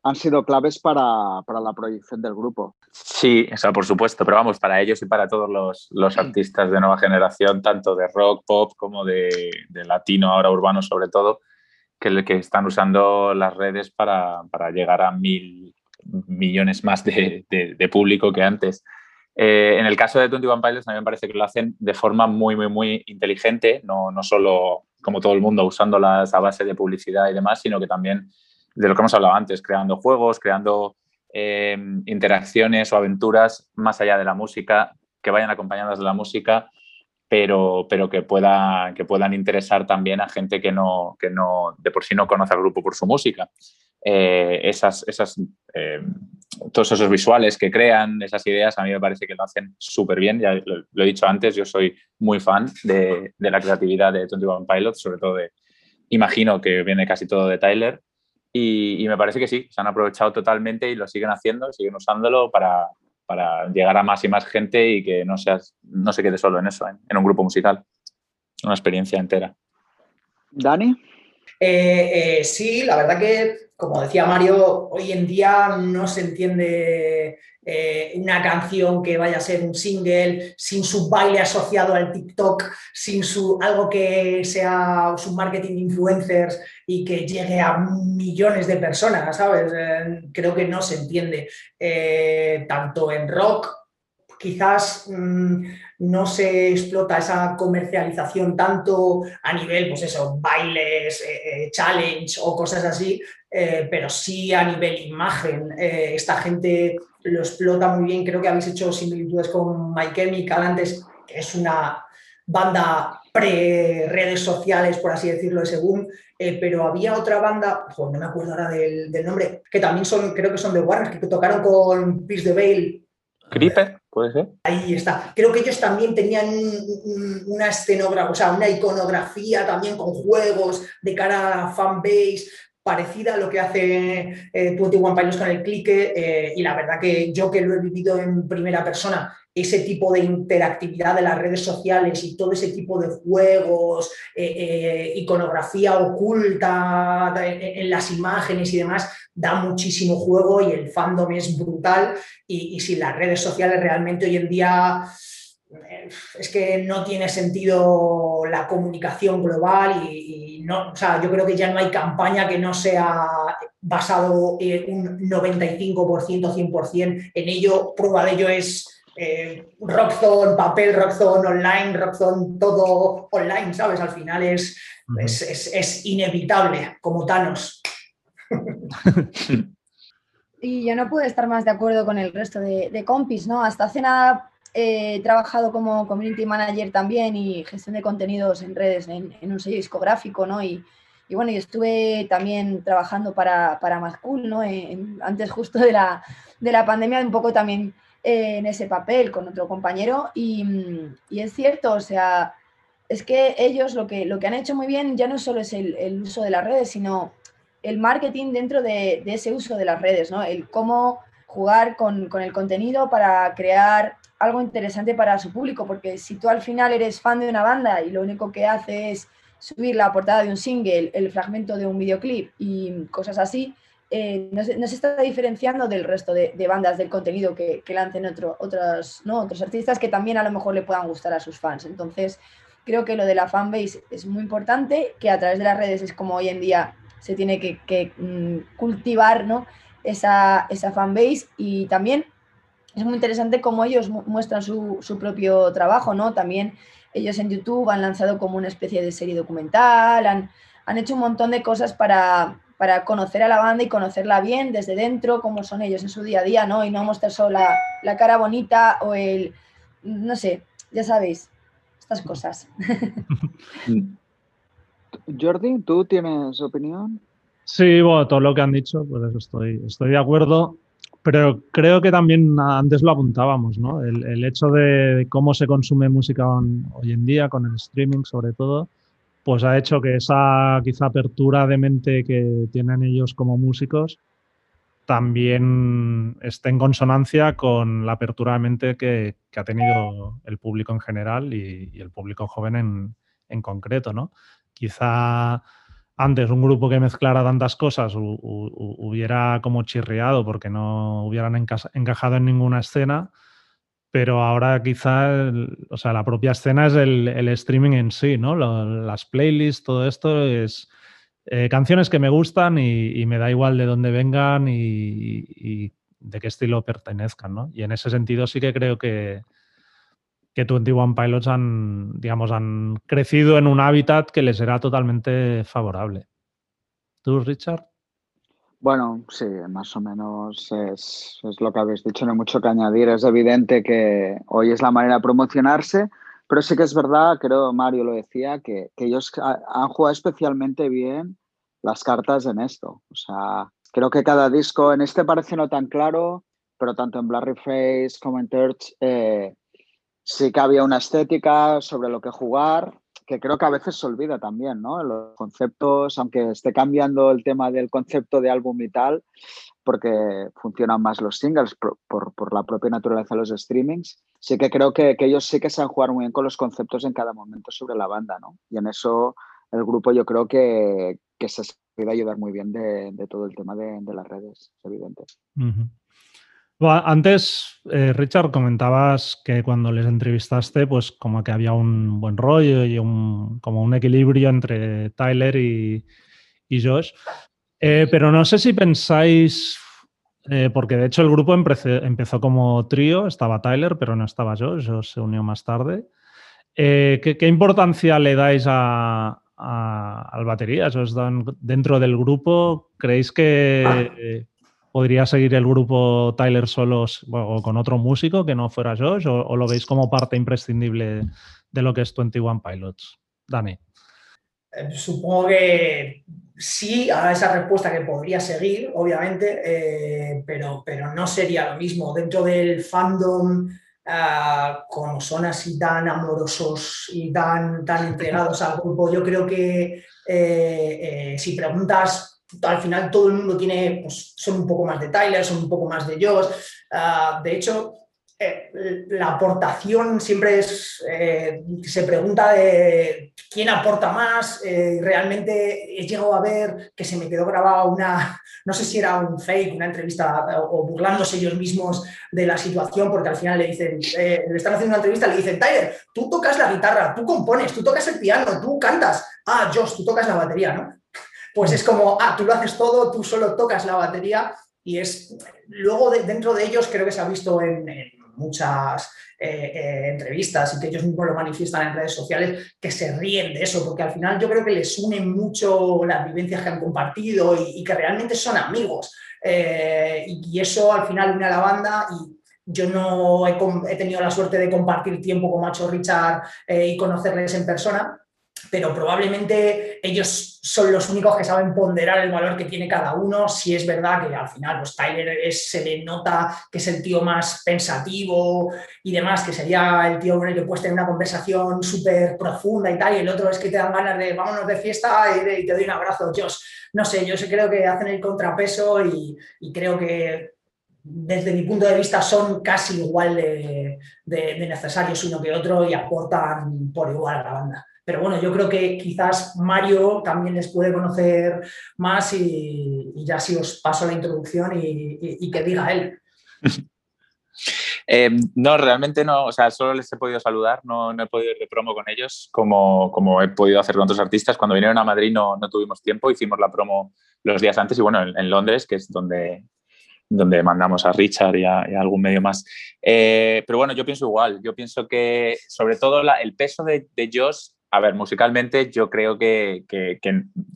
han sido claves para, la proyección del grupo. Sí, eso por supuesto, pero vamos, para ellos y para todos los, artistas de nueva generación, tanto de rock, pop como de, latino, ahora urbano sobre todo, que, que están usando las redes para, llegar a mil millones más de, público que antes. Eh, en el caso de 21 Pilots, a mí me parece que lo hacen de forma muy, muy, muy inteligente, no, no solo como todo el mundo usando a base de publicidad y demás, sino que también de lo que hemos hablado antes, creando juegos, creando em, interacciones o aventuras más allá de la música, que vayan acompañadas de la música, pero, pero que, pueda, que puedan interesar también a gente que, no, que no, de por sí no conoce al grupo por su música. Eh, esas, esas, em, todos esos visuales que crean, esas ideas, a mí me parece que lo hacen súper bien. Ya lo, he dicho antes, yo soy muy fan de, de la creatividad de 21 Pilots, sobre todo de, imagino que viene casi todo de Tyler. Y, me parece que sí, se han aprovechado totalmente y lo siguen haciendo, siguen usándolo para, para llegar a más y más gente y que no, seas, no se quede solo en eso, en, un grupo musical. Una experiencia entera. Dani. Eh, eh, sí, la verdad que, como decía Mario, hoy en día no se entiende eh, una canción que vaya a ser un single sin su baile asociado al TikTok, sin su algo que sea su marketing influencers y que llegue a millones de personas, ¿sabes? Eh, creo que no se entiende. Eh, tanto en rock, quizás mm, no se explota esa comercialización tanto a nivel, pues eso, bailes, challenge o cosas así, pero sí a nivel imagen. esta gente lo explota muy bien. Creo que habéis hecho similitudes con My Chemical antes, que es una banda pre-redes sociales, por así decirlo, de según, eh, pero había otra banda, no me acuerdo ahora del, nombre, que también son, creo que son de Warner, que tocaron con Pierce the Veil. Creeper, puede ser. Ahí está. Creo que ellos también tenían una escenografía, o sea, una iconografía también con juegos de cara a fanbase parecida a lo que hace eh, 21 Pilots con el clique eh, y la verdad que yo que lo he vivido en primera persona, ese tipo de interactividad de las redes sociales y todo ese tipo de juegos, eh, eh, iconografía oculta en, las imágenes y demás, da muchísimo juego y el fandom es brutal. Y, y si las redes sociales realmente hoy en día es que no tiene sentido la comunicación global y, no, o sea, yo creo que ya no hay campaña que no sea basado en un 95%, 100% en ello. Prueba de ello es eh, Rockzone, papel, Rockzone online, Rockzone todo online, ¿sabes? Al final es, es, inevitable, como Thanos. y yo no puedo estar más de acuerdo con el resto de, de compis, ¿no? Hasta hace nada he trabajado como community manager también y gestión de contenidos en redes en, un sello discográfico, ¿no? Y, y, bueno, yo estuve también trabajando para, para ¿no? antes justo de la, de la pandemia, un poco también eh, en ese papel con otro compañero y, y, es cierto, o sea, es que ellos lo que, lo que han hecho muy bien ya no solo es el, el uso de las redes, sino el marketing dentro de, de, ese uso de las redes, ¿no? El cómo jugar con, con el contenido para crear algo interesante para su público, porque si tú al final eres fan de una banda y lo único que hace es subir la portada de un single, el fragmento de un videoclip y cosas así, eh, no, se, está diferenciando del resto de, bandas del contenido que, que lancen otro, otros, ¿no? otros artistas que también a lo mejor le puedan gustar a sus fans. Entonces, creo que lo de la fanbase es muy importante, que a través de las redes es como hoy en día se tiene que, mm, cultivar ¿no? esa, esa fanbase y también es muy interesante cómo ellos muestran su, propio trabajo, ¿no? También ellos en YouTube han lanzado como una especie de serie documental, han, han hecho un montón de cosas para, para conocer a la banda y conocerla bien desde dentro, cómo son ellos en su día a día, ¿no? Y no mostrar solo la, la cara bonita o el, no sé, ya sabéis, estas cosas. Jordi, ¿tú tienes opinión? Sí, bueno, todo lo que han dicho, pues eso estoy, estoy de acuerdo, pero creo que también antes lo apuntábamos, ¿no? El, el hecho de cómo se consume música hoy en día, con el streaming sobre todo, pues ha hecho que esa quizá apertura de mente que tienen ellos como músicos también esté en consonancia con la apertura de mente que, que ha tenido el público en general y, y el público joven en, en concreto, ¿no? Quizá antes un grupo que mezclara tantas cosas hubiera como chirriado porque no hubieran encajado en ninguna escena, pero ahora quizá, o sea, la propia escena es el, streaming en sí, ¿no? las playlists, todo esto es eh, canciones que me gustan y, me da igual de dónde vengan y, y, de qué estilo pertenezcan, ¿no? Y en ese sentido sí que creo que, que 21 Pilots han, digamos, han crecido en un hábitat que les será totalmente favorable. ¿Tú, Richard? Bueno, sí, más o menos es, lo que habéis dicho, no hay mucho que añadir. Es evidente que hoy es la manera de promocionarse, pero sí que es verdad, creo Mario lo decía, que, que ellos han jugado especialmente bien las cartas en esto. O sea, creo que cada disco, en este parece no tan claro, pero tanto en Blurry Face como en Church, eh, sí que había una estética sobre lo que jugar, que creo que a veces se olvida también, ¿no? Los conceptos, aunque esté cambiando el tema del concepto de álbum y tal, porque funcionan más los singles por, la propia naturaleza de los streamings, sí que creo que, ellos sí que saben jugar muy bien con los conceptos en cada momento sobre la banda, ¿no? Y en eso el grupo yo creo que, se puede ayudar muy bien de, todo el tema de, las redes, es evidente. Antes, eh, Richard, comentabas que cuando les entrevistaste, pues como que había un buen rollo y un, como un equilibrio entre Tyler y, Josh. Eh, pero no sé si pensáis, eh, porque de hecho el grupo empezó, como trío, estaba Tyler, pero no estaba Josh, Josh se unió más tarde. ¿qué, importancia le dais a, al batería? dentro del grupo? ¿Creéis que ¿Podría seguir el grupo Tyler solos o con otro músico que no fuera Josh? O, lo veis como parte imprescindible de lo que es 21 Pilots? Dani. Eh, supongo que sí a esa respuesta que podría seguir, obviamente, eh, pero, pero no sería lo mismo. Dentro del fandom, ah, como son así tan amorosos y tan, tan entregados al grupo, yo creo que eh, si preguntas al final todo el mundo tiene, pues, son un poco más de Tyler, son un poco más de Josh. Ah, de hecho, eh, la aportación siempre es, eh, se pregunta de quién aporta más. Eh, realmente he llegado a ver que se me quedó grabada una, no sé si era un fake, una entrevista o, burlándose ellos mismos de la situación, porque al final le dicen, le están haciendo una entrevista, le dicen, Tyler, tú tocas la guitarra, tú compones, tú tocas el piano, tú cantas. Ah, Josh, tú tocas la batería, ¿no? Pues es como, ah, tú lo haces todo, tú solo tocas la batería y es, luego dentro de ellos creo que se ha visto en, muchas eh, eh, entrevistas y que ellos mismos lo manifiestan en redes sociales, que se ríen de eso, porque al final yo creo que les unen mucho las vivencias que han compartido y, que realmente son amigos. Eh, y, eso al final une a la banda y yo no he, tenido la suerte de compartir tiempo con Macho Richard y conocerles en persona, pero probablemente ellos son los únicos que saben ponderar el valor que tiene cada uno. Si es verdad que al final pues, Tyler se le nota que es el tío más pensativo y demás, que sería el tío con el que puedes tener una conversación súper profunda y tal, y el otro es que te dan ganas de vámonos de fiesta y, te doy un abrazo. No sé, yo creo que hacen el contrapeso y, creo que desde mi punto de vista son casi igual de, de necesarios uno que otro y aportan por igual a la banda. Pero bueno, yo creo que quizás Mario también les puede conocer más y, ya si os paso la introducción y, que diga él. Em, no, realmente no, o sea, solo les he podido saludar, no, he podido ir de promo con ellos como, como he podido hacer con otros artistas. Cuando vinieron a Madrid no, no tuvimos tiempo, hicimos la promo los días antes y bueno, en, Londres, que es donde, donde mandamos a Richard y a, algún medio más. Eh, pero bueno, yo pienso igual, yo pienso que sobre todo el peso de, de Josh a ver, musicalmente yo creo que,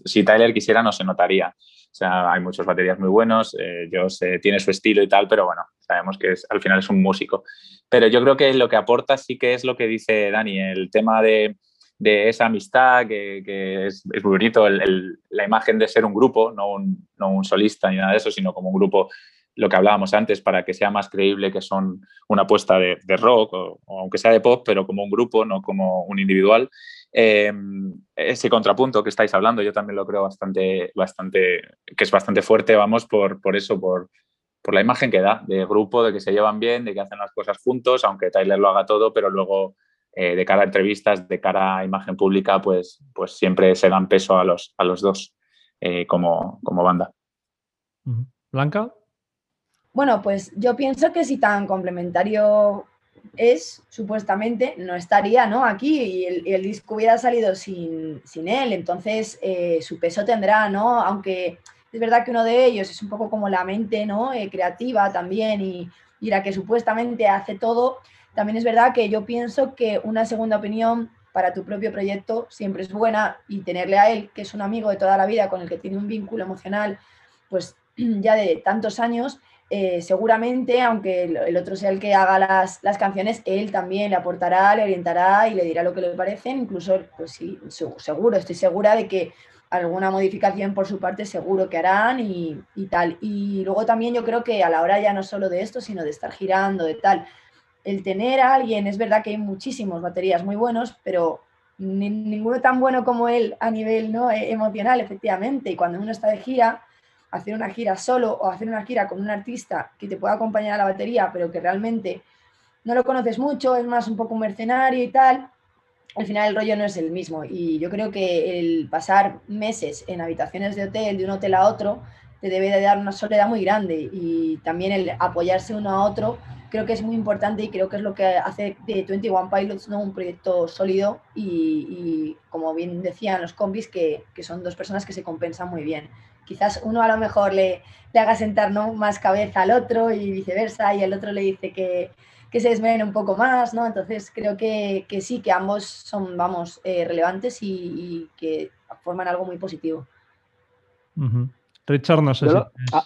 si Tyler quisiera no se notaría. O sea, hay muchos baterías muy buenos, eh, Josh tiene su estilo y tal, pero bueno, sabemos que es, al final es un músico. Pero yo creo que lo que aporta sí que es lo que dice Dani, el tema de, de esa amistad, que, que es, es, muy bonito, el, el, la imagen de ser un grupo, no un, no un solista ni nada de eso, sino como un grupo lo que hablábamos antes, para que sea más creíble que son una apuesta de, de rock, o, o, aunque sea de pop, pero como un grupo, no como un individual. Eh, ese contrapunto que estáis hablando, yo también lo creo bastante, bastante que es bastante fuerte, vamos, por, por eso, por, por la imagen que da de grupo, de que se llevan bien, de que hacen las cosas juntos, aunque Tyler lo haga todo, pero luego eh, de cara a entrevistas, de cara a imagen pública, pues, pues siempre se dan peso a los, a los dos eh, como, como banda. Blanca. Bueno, pues yo pienso que si tan complementario es, supuestamente, no estaría ¿no? aquí y el, el disco hubiera salido sin, sin él, entonces eh, su peso tendrá, ¿no? Aunque es verdad que uno de ellos es un poco como la mente ¿no? Eh, creativa también y, y, la que supuestamente hace todo, también es verdad que yo pienso que una segunda opinión para tu propio proyecto siempre es buena y tenerle a él, que es un amigo de toda la vida con el que tiene un vínculo emocional, pues ya de tantos años, eh, seguramente, aunque el otro sea el que haga las, las, canciones, él también le aportará, le orientará y le dirá lo que le parecen. Incluso, pues sí, seguro, estoy segura de que alguna modificación por su parte seguro que harán y, y, tal. Y luego también yo creo que a la hora ya no solo de esto, sino de estar girando, de tal, el tener a alguien, es verdad que hay muchísimos baterías muy buenos, pero ni, ninguno tan bueno como él a nivel ¿no? Emocional, efectivamente. Y cuando uno está de gira, hacer una gira solo o hacer una gira con un artista que te pueda acompañar a la batería, pero que realmente no lo conoces mucho, es más un poco un mercenario y tal, al final el rollo no es el mismo. Y yo creo que el pasar meses en habitaciones de hotel, de un hotel a otro, te debe de dar una soledad muy grande. Y también el apoyarse uno a otro creo que es muy importante y creo que es lo que hace de 21 Pilots ¿no? un proyecto sólido y, como bien decían los combis, que, que son dos personas que se compensan muy bien quizás uno a lo mejor le, le haga sentar ¿no? más cabeza al otro y viceversa, y el otro le dice que, que se desmene un poco más, ¿no? Entonces creo que, que sí, que ambos son, vamos, eh, relevantes y, y, que forman algo muy positivo. Uh -huh. Richard, no sé Yo, si... Ah,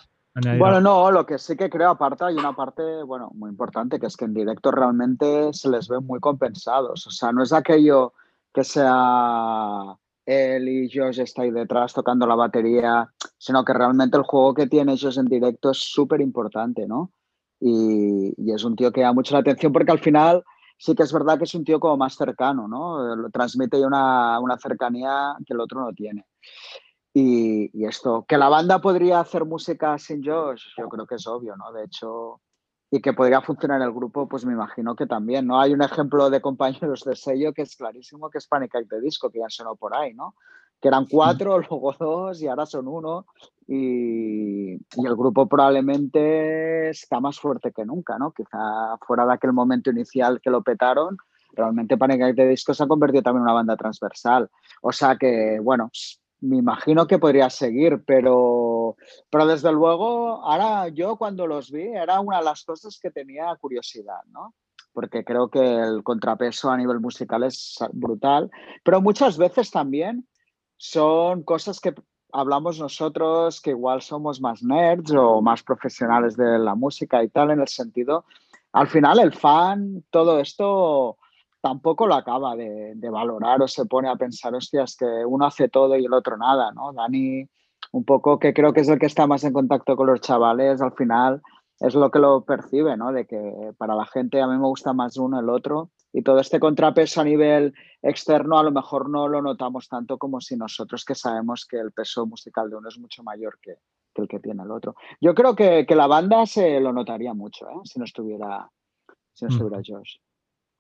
bueno, no, lo que sí que creo aparte hay una parte, bueno, muy importante, que es que en directo realmente se les ve muy compensados. O sea, no es aquello que sea él y Josh está ahí detrás tocando la batería, sino que realmente el juego que tiene ellos en directo es súper importante, ¿no? Y, y, es un tío que da mucho la atención porque al final sí que es verdad que es un tío como más cercano, ¿no? Lo transmite una, una cercanía que el otro no tiene. Y, y, esto, que la banda podría hacer música sin Josh, yo creo que es obvio, ¿no? De hecho, y que podría funcionar el grupo, pues me imagino que también, ¿no? Hay un ejemplo de compañeros de sello que es clarísimo, que es Panic de Disco, que ya sonó por ahí, ¿no? Que eran cuatro, luego dos y ahora son uno. Y, y, el grupo probablemente está más fuerte que nunca, ¿no? Quizá fuera de aquel momento inicial que lo petaron, realmente Panic Act de Disco se ha convertido también en una banda transversal. O sea que, bueno, me imagino que podría seguir, pero, pero desde luego, ahora yo cuando los vi era una de las cosas que tenía curiosidad, ¿no? Porque creo que el contrapeso a nivel musical es brutal, pero muchas veces también son cosas que hablamos nosotros que igual somos más nerds o más profesionales de la música y tal, en el sentido, al final el fan, todo esto tampoco lo acaba de, de, valorar o se pone a pensar, hostias, que uno hace todo y el otro nada, ¿no? Dani, un poco que creo que es el que está más en contacto con los chavales, al final es lo que lo percibe, ¿no? De que para la gente a mí me gusta más uno el otro y todo este contrapeso a nivel externo a lo mejor no lo notamos tanto como si nosotros que sabemos que el peso musical de uno es mucho mayor que, que el que tiene el otro. Yo creo que, que, la banda se lo notaría mucho, ¿eh? Si no estuviera, si no estuviera mm. Josh.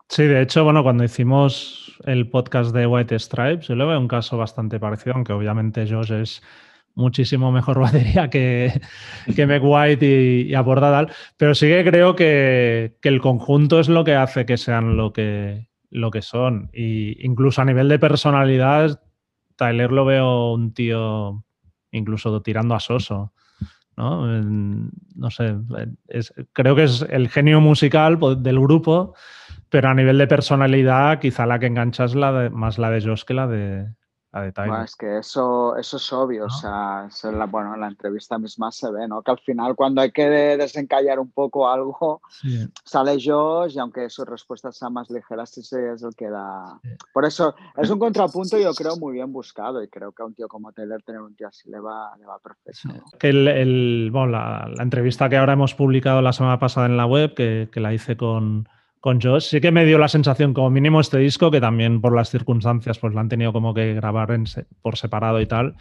Sí, de hecho, bueno, cuando hicimos el podcast de White Stripes, yo le veo un caso bastante parecido, aunque obviamente Josh es muchísimo mejor batería que, que Meg White y, y aporta tal, pero sí que creo que, que, el conjunto es lo que hace que sean lo que, lo que son. Y incluso a nivel de personalidad, Tyler lo veo un tío incluso tirando a soso. ¿no? no sé, creo que es el genio musical del grupo pero a nivel de personalidad, quizá la que engancha es la de, más la de Josh que la de, es que eso, eso es obvio, o sea, la, bueno, en la entrevista misma se ve, ¿no? Que al final cuando hay que desencallar un poco algo, sale Josh y aunque sus respuestas sean más ligeras, ese es el que da... Por eso es un contrapunto yo creo muy bien buscado y creo que a un tío como Taylor tener un tío así le va, le va perfecto. Que el, bueno, la, entrevista que ahora hemos publicado la semana pasada en la web, que, que la hice con con Josh. Sí que me dio la sensación, como mínimo, este disco, que también por las circunstancias, pues lo han tenido como que grabar por separado y tal,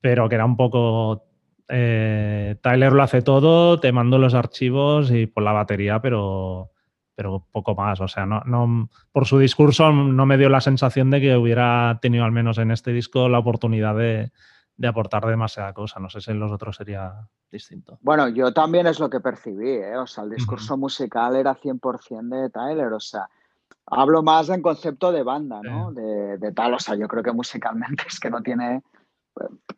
pero que era un poco. Eh, Tyler lo hace todo, te mando los archivos y por la batería, pero, pero poco más. O sea, no, no, por su discurso no me dio la sensación de que hubiera tenido, al menos en este disco, la oportunidad de, de aportar demasiada cosa. No sé si en los otros sería distinto. Bueno, yo también es lo que percibí, ¿eh? o sea, el discurso musical era 100% de Tyler, o sea, hablo más en concepto de banda, ¿no? De, de, tal, o sea, yo creo que musicalmente es que no tiene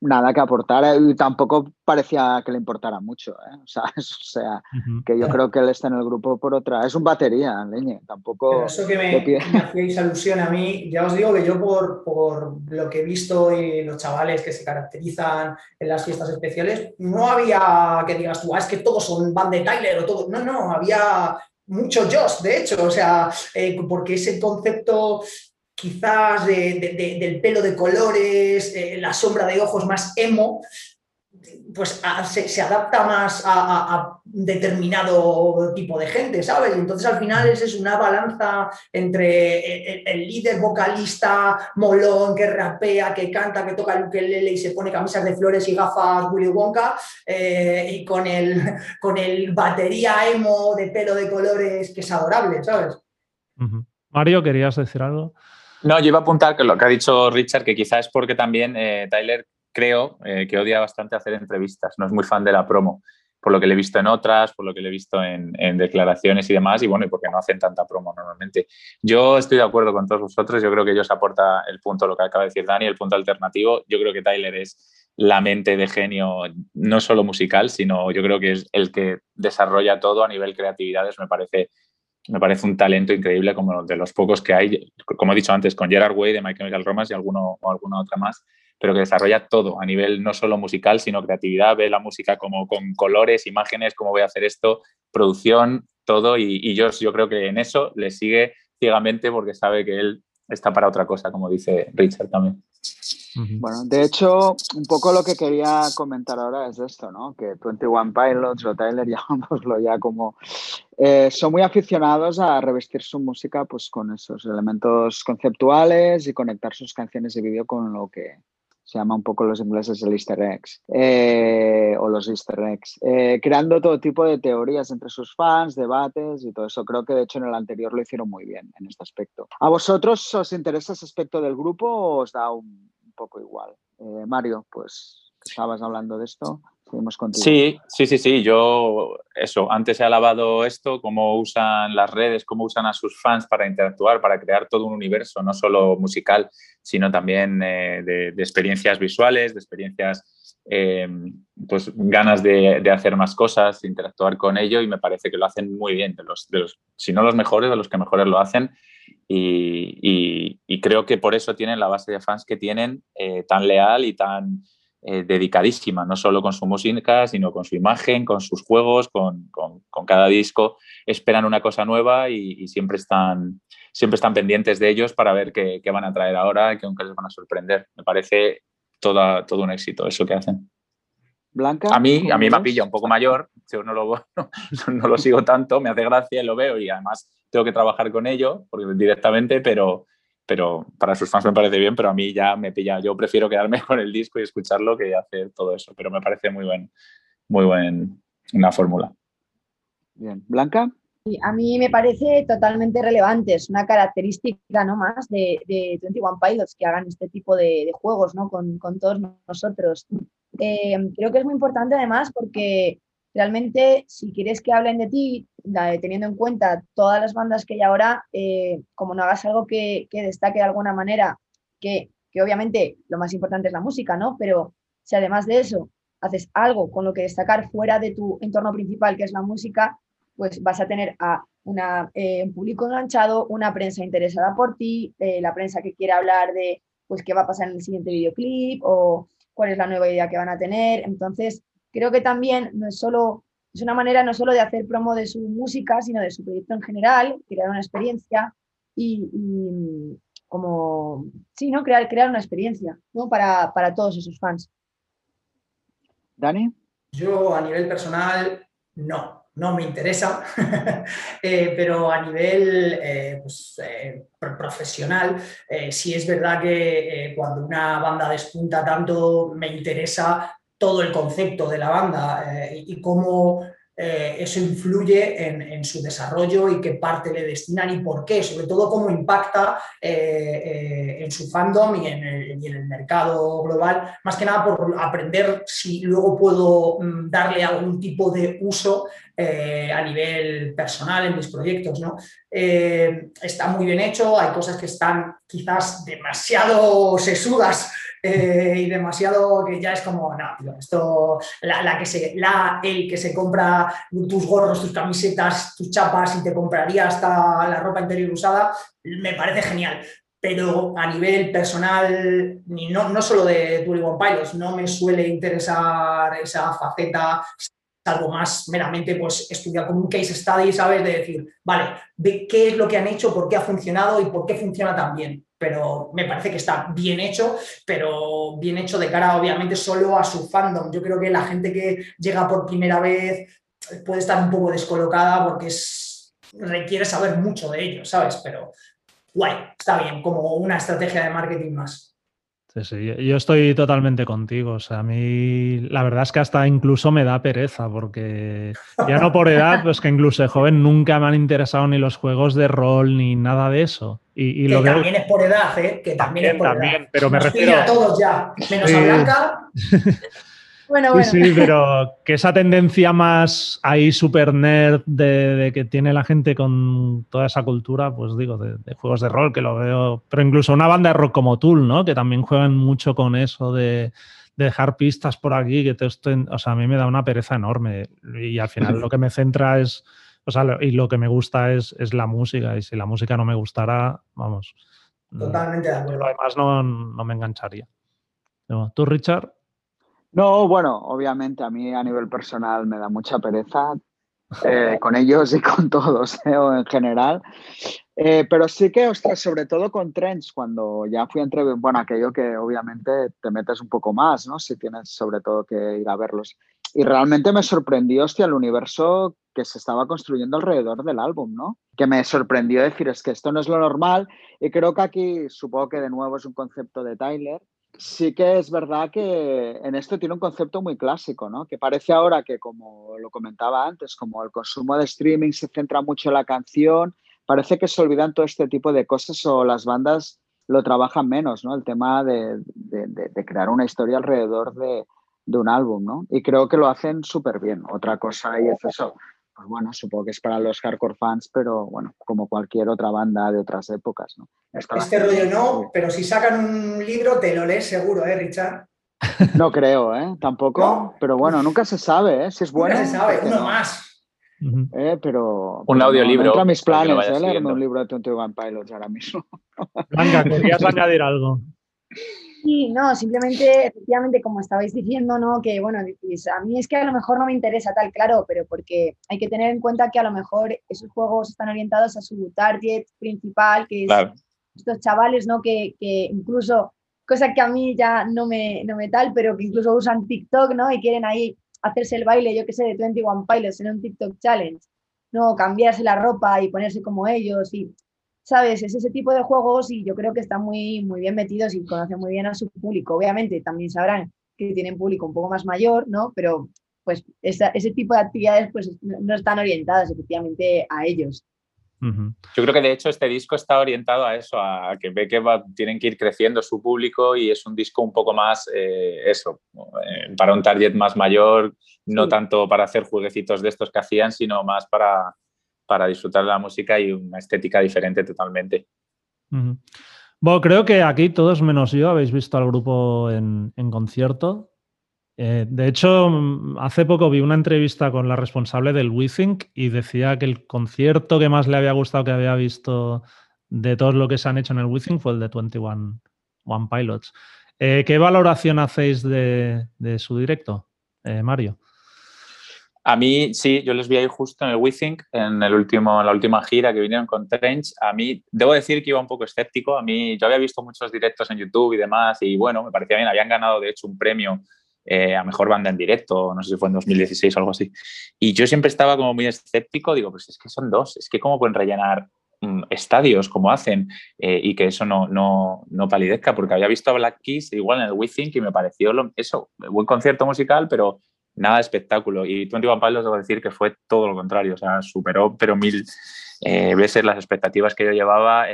nada que aportar eh, y tampoco parecía que le importara mucho. ¿eh? O, sea, o sea, que yo creo que él está en el grupo por otra. Es un batería, leñe, tampoco. eso que me, hacéis alusión a mí, ya os digo que yo, por, por, lo que he visto y los chavales que se caracterizan en las fiestas especiales, no había que digas tú, ah, es que todos son band de Tyler o todo. No, no, había mucho Josh, de hecho, o sea, eh, porque ese concepto quizás del pelo de colores, eh, la sombra de ojos más emo, pues se, adapta más a, determinado tipo de gente, ¿sabes? Entonces al final es, es una balanza entre el, líder vocalista molón que rapea, que canta, que toca el ukelele y se pone camisas de flores y gafas Willy Wonka, eh, y con el, con el batería emo de pelo de colores que es adorable, ¿sabes? Mario, ¿querías decir algo? No, yo iba a apuntar que lo que ha dicho Richard, que quizás es porque también eh, Tyler creo eh, que odia bastante hacer entrevistas, no es muy fan de la promo, por lo que le he visto en otras, por lo que le he visto en, declaraciones y demás, y bueno, y porque no hacen tanta promo normalmente. Yo estoy de acuerdo con todos vosotros, yo creo que ellos aporta el punto, lo que acaba de decir Dani, el punto alternativo. Yo creo que Tyler es la mente de genio, no solo musical, sino yo creo que es el que desarrolla todo a nivel creatividades, me parece me parece un talento increíble como de los pocos que hay, como he dicho antes, con Gerard Way de My Chemical Romance y alguno, o alguna otra más, pero que desarrolla todo a nivel no solo musical, sino creatividad, ve la música como con colores, imágenes, cómo voy a hacer esto, producción, todo, y, y yo, yo creo que en eso le sigue ciegamente porque sabe que él está para otra cosa, como dice Richard también. Bueno, de hecho, un poco lo que quería comentar ahora es esto, ¿no? Que 21 Pilots o Tyler, llamámoslo ya como... Eh, son muy aficionados a revestir su música pues, con esos elementos conceptuales y conectar sus canciones de vídeo con lo que se llama un poco los ingleses el easter eggs eh, o los easter eggs, eh, creando todo tipo de teorías entre sus fans, debates y todo eso. Creo que de hecho en el anterior lo hicieron muy bien en este aspecto. ¿A vosotros os interesa ese aspecto del grupo o os da un, poco igual. Eh, Mario, pues estabas hablando de esto. Sí, sí, sí, sí. Yo, eso, antes he alabado esto, cómo usan las redes, cómo usan a sus fans para interactuar, para crear todo un universo, no solo musical, sino también eh, de, experiencias visuales, de experiencias, eh, pues ganas de, hacer más cosas, interactuar con ello y me parece que lo hacen muy bien, de los, de los, si no los mejores, de los que mejores lo hacen y, creo que por eso tienen la base de fans que tienen eh, tan leal y tan eh, dedicadísima, no solo con su música, sino con su imagen, con sus juegos, con, cada disco. Esperan una cosa nueva y, siempre, están, siempre están pendientes de ellos para ver qué, van a traer ahora y que aunque les van a sorprender. Me parece toda, todo un éxito eso que hacen. Blanca. A mí, a mí me pilla un poco mayor, yo no lo, no, lo sigo tanto, me hace gracia, lo veo y además tengo que trabajar con ello porque directamente, pero, pero para sus fans me parece bien, pero a mí ya me pilla, yo prefiero quedarme con el disco y escucharlo que hacer todo eso, pero me parece muy buen, muy buen, una fórmula. Bien, Blanca. A mí me parece totalmente relevante, es una característica ¿no? más de, de 21 Pilots que hagan este tipo de, juegos ¿no? con, con, todos nosotros. Eh, creo que es muy importante además porque realmente si quieres que hablen de ti, teniendo en cuenta todas las bandas que hay ahora, eh, como no hagas algo que, destaque de alguna manera, que, obviamente lo más importante es la música, ¿no? Pero si además de eso haces algo con lo que destacar fuera de tu entorno principal, que es la música, pues vas a tener a eh, un público enganchado, una prensa interesada por ti, eh, la prensa que quiere hablar de pues qué va a pasar en el siguiente videoclip o cuál es la nueva idea que van a tener. Entonces, creo que también no es solo, es una manera no solo de hacer promo de su música, sino de su proyecto en general, crear una experiencia y, como, sí, ¿no? Crear, crear una experiencia, ¿no? Para, para todos esos fans. Dani. Yo a nivel personal, no, no me interesa, eh, pero a nivel eh, pues, eh, profesional, sí es verdad que cuando una banda despunta tanto, me interesa todo el concepto de la banda y cómo eh, eso influye en, su desarrollo y qué parte le destinan y por qué, sobre todo cómo impacta eh, eh, en su fandom y en, el, mercado global, más que nada por aprender si luego puedo mm, darle algún tipo de uso a nivel personal en mis proyectos. ¿no? está muy bien hecho, hay cosas que están quizás demasiado sesudas eh, y demasiado que ya es como, no, esto, la, que se, la, el que se compra tus gorros, tus camisetas, tus chapas y te compraría hasta la ropa interior usada, me parece genial. Pero a nivel personal, ni no, no solo de Tuli One Pilots, no me suele interesar esa faceta algo más meramente pues, estudiar como un case study, ¿sabes? De decir, vale, de qué es lo que han hecho, por qué ha funcionado y por qué funciona tan bien. Pero me parece que está bien hecho, pero bien hecho de cara, obviamente, solo a su fandom. Yo creo que la gente que llega por primera vez puede estar un poco descolocada porque es, requiere saber mucho de ello, ¿sabes? Pero guay, está bien, como una estrategia de marketing más. Sí, yo estoy totalmente contigo. O sea, a mí la verdad es que hasta incluso me da pereza, porque ya no por edad, pues que incluso de joven nunca me han interesado ni los juegos de rol ni nada de eso. Y, que también es por edad, ¿eh? Que también, es por edad. Pero me refiero. a todos ya, menos a Blanca. Bueno, bueno. Sí, pero que esa tendencia más ahí super nerd de, que tiene la gente con toda esa cultura, pues digo, de, juegos de rol, que lo veo, pero incluso una banda de rock como Tool, ¿no? Que también juegan mucho con eso de, dejar pistas por aquí, que te estén, o sea, a mí me da una pereza enorme y al final lo que me centra es, o sea, y lo que me gusta es, es la música y si la música no me gustara, vamos. Totalmente de acuerdo. Además no, no me engancharía. ¿Tú, Richard? No, bueno, obviamente a mí a nivel personal me da mucha pereza eh, con ellos y con todos eh, en general. Eh, pero sí que, ostras, sobre todo con Trends, cuando ya fui entre, bueno, aquello que obviamente te metes un poco más, ¿no? Si tienes sobre todo que ir a verlos. Y realmente me sorprendió, hostia, el universo que se estaba construyendo alrededor del álbum, ¿no? Que me sorprendió decir, es que esto no es lo normal. Y creo que aquí, supongo que de nuevo es un concepto de Tyler, sí que es verdad que en esto tiene un concepto muy clásico, ¿no? Que parece ahora que, como lo comentaba antes, como el consumo de streaming se centra mucho en la canción, parece que se olvidan todo este tipo de cosas o las bandas lo trabajan menos, ¿no? El tema de, crear una historia alrededor de, de, un álbum, ¿no? Y creo que lo hacen súper bien. Otra cosa y es eso, pues bueno, supongo que es para los hardcore fans, pero bueno, como cualquier otra banda de otras épocas, ¿no? este rollo no, pero si sacan un libro te lo lees seguro, ¿eh, Richard? No creo, ¿eh? Tampoco, pero bueno, nunca se sabe, ¿eh? Si es bueno. Nunca se sabe, uno más. Eh, pero, un audiolibro. No, entra mis planes, ¿eh? Leerme un libro de 21 Pilots ahora mismo. Venga, querías añadir algo. Sí, no, simplemente, efectivamente, como estabais diciendo, ¿no? Que, bueno, a mí es que a lo mejor no me interesa tal, claro, pero porque hay que tener en cuenta que a lo mejor esos juegos están orientados a su target principal, que es estos chavales, ¿no? Que, que, incluso, cosa que a mí ya no me, no me tal, pero que incluso usan TikTok, ¿no? Y quieren ahí hacerse el baile, yo qué sé, de 21 Pilots en un TikTok Challenge, ¿no? Cambiarse la ropa y ponerse como ellos y ¿sabes? Es ese tipo de juegos y yo creo que están muy, muy bien metidos y conocen muy bien a su público. Obviamente también sabrán que tienen público un poco más mayor, ¿no? Pero pues ese tipo de actividades pues no están orientadas efectivamente a ellos. Yo creo que de hecho este disco está orientado a eso, a que ve que tienen que ir creciendo su público y es un disco un poco más eh, eso, eh, para un target más mayor, no tanto para hacer jueguecitos de estos que hacían, sino más para, para disfrutar de la música y una estética diferente totalmente. Bueno, creo que aquí todos menos yo habéis visto al grupo en, concierto. Eh, de hecho, hace poco vi una entrevista con la responsable del WeThink y decía que el concierto que más le había gustado que había visto de todo lo que se han hecho en el WeThink fue el de 21, One Pilots. Eh, ¿Qué valoración hacéis de, su directo, eh, Mario? A mí, sí, yo les vi ahí justo en el WeThink, en, en la última gira que vinieron con Trench. A mí, debo decir que iba un poco escéptico. A mí, yo había visto muchos directos en YouTube y demás, y bueno, me parecía bien. Habían ganado, de hecho, un premio eh, a mejor banda en directo, no sé si fue en 2016 o algo así. Y yo siempre estaba como muy escéptico. Digo, pues es que son dos, es que cómo pueden rellenar mm, estadios como hacen eh, y que eso no, no, no, palidezca, porque había visto a Black Keys igual en el WeThink y me pareció lo, eso, buen concierto musical, pero nada de espectáculo. Y Twenty One Pilots debo decir que fue todo lo contrario, o sea, superó pero mil eh, veces las expectativas que yo llevaba.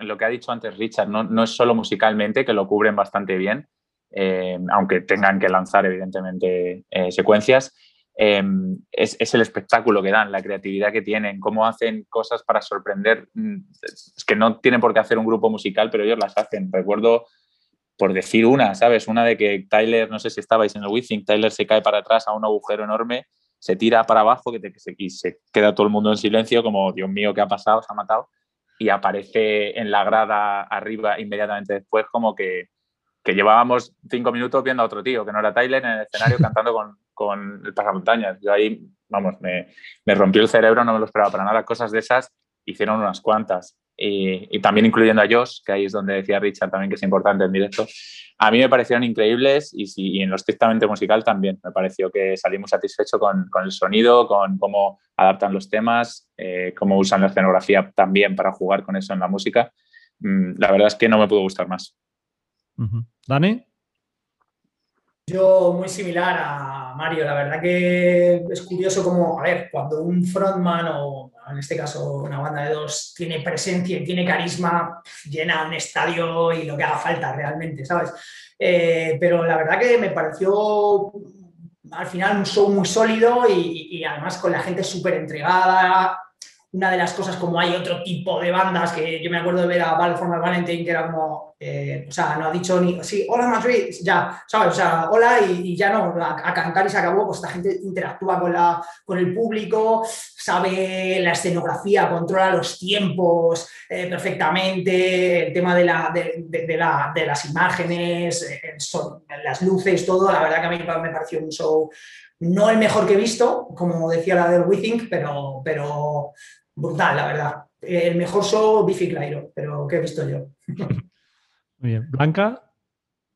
lo que ha dicho antes Richard, no, no, es solo musicalmente, que lo cubren bastante bien, eh, aunque tengan que lanzar evidentemente eh, secuencias. Es, es, el espectáculo que dan, la creatividad que tienen, cómo hacen cosas para sorprender. Mm, es que no tienen por qué hacer un grupo musical, pero ellos las hacen. Recuerdo por decir una, ¿sabes? Una de que Tyler, no sé si estabais en el Withing, Tyler se cae para atrás a un agujero enorme, se tira para abajo que, se, y se queda todo el mundo en silencio, como Dios mío, ¿qué ha pasado? Se ha matado. Y aparece en la grada arriba inmediatamente después, como que, que llevábamos cinco minutos viendo a otro tío, que no era Tyler, en el escenario cantando con, con el pasamontañas. Yo ahí, vamos, me, me rompió el cerebro, no me lo esperaba para nada. Cosas de esas hicieron unas cuantas y, también incluyendo a Josh, que ahí es donde decía Richard también que es importante en directo, a mí me parecieron increíbles y, y en lo estrictamente musical también. Me pareció que salimos satisfechos con, con el sonido, con cómo adaptan los temas, eh, cómo usan la escenografía también para jugar con eso en la música. Mm, la verdad es que no me pudo gustar más. Dani. Yo muy similar a Mario, la verdad que es curioso como, a ver, cuando un frontman o en este caso una banda de dos tiene presencia y tiene carisma, llena un estadio y lo que haga falta realmente, ¿sabes? Eh, pero la verdad que me pareció al final un show muy sólido y, y además con la gente súper entregada, una de las cosas como hay otro tipo de bandas que yo me acuerdo de ver a Val Formal Valentine que era como, eh, o sea, no ha dicho ni, sí, hola Madrid, ya, ¿sabes? O sea, hola y, ya no, a, cantar y se acabó, pues esta gente interactúa con, la, con el público, sabe la escenografía, controla los tiempos eh, perfectamente, el tema de, la, de, la, de las imágenes, eh, son, las luces, todo, la verdad que a mí me pareció un show no el mejor que he visto, como decía la del WeThink, pero, pero brutal, la verdad. El mejor show, Biffy Clyro, pero que he visto yo. Muy bien. Blanca.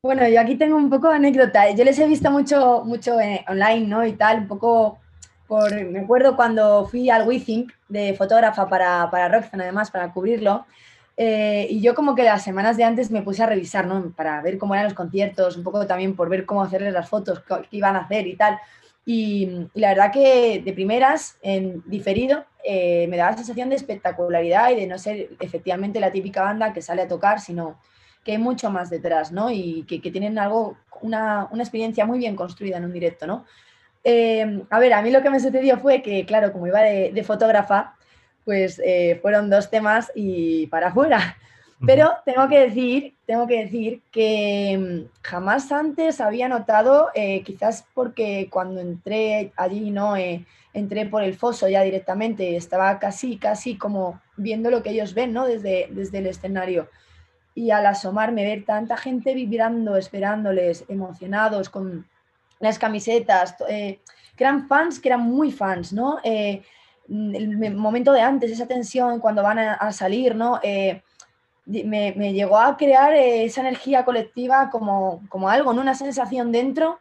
Bueno, yo aquí tengo un poco de anécdota. Yo les he visto mucho, mucho eh, online, ¿no? Y tal, un poco por. Me acuerdo cuando fui al WeThink de fotógrafa para, para Roxanne, además, para cubrirlo. Eh, y yo como que las semanas de antes me puse a revisar, ¿no? Para ver cómo eran los conciertos, un poco también por ver cómo hacerles las fotos, qué iban a hacer y tal. Y, la verdad que de primeras, en diferido, eh, me daba la sensación de espectacularidad y de no ser efectivamente la típica banda que sale a tocar, sino que hay mucho más detrás, ¿no? Y que, tienen algo, una, una, experiencia muy bien construida en un directo, ¿no? Eh, a ver, a mí lo que me sucedió fue que, claro, como iba de, de fotógrafa, pues eh, fueron dos temas y para afuera. Pero tengo que decir, tengo que decir que mm, jamás antes había notado, eh, quizás porque cuando entré allí, ¿no? Eh, entré por el foso ya directamente, estaba casi, casi como viendo lo que ellos ven, ¿no? Desde, desde el escenario. Y al asomarme, ver tanta gente vibrando, esperándoles, emocionados, con las camisetas, eh, que eran fans, que eran muy fans, ¿no? el momento de antes, esa tensión cuando van a, salir, ¿no? Me, llegó a crear eh, esa energía colectiva como, como algo, ¿no? una sensación dentro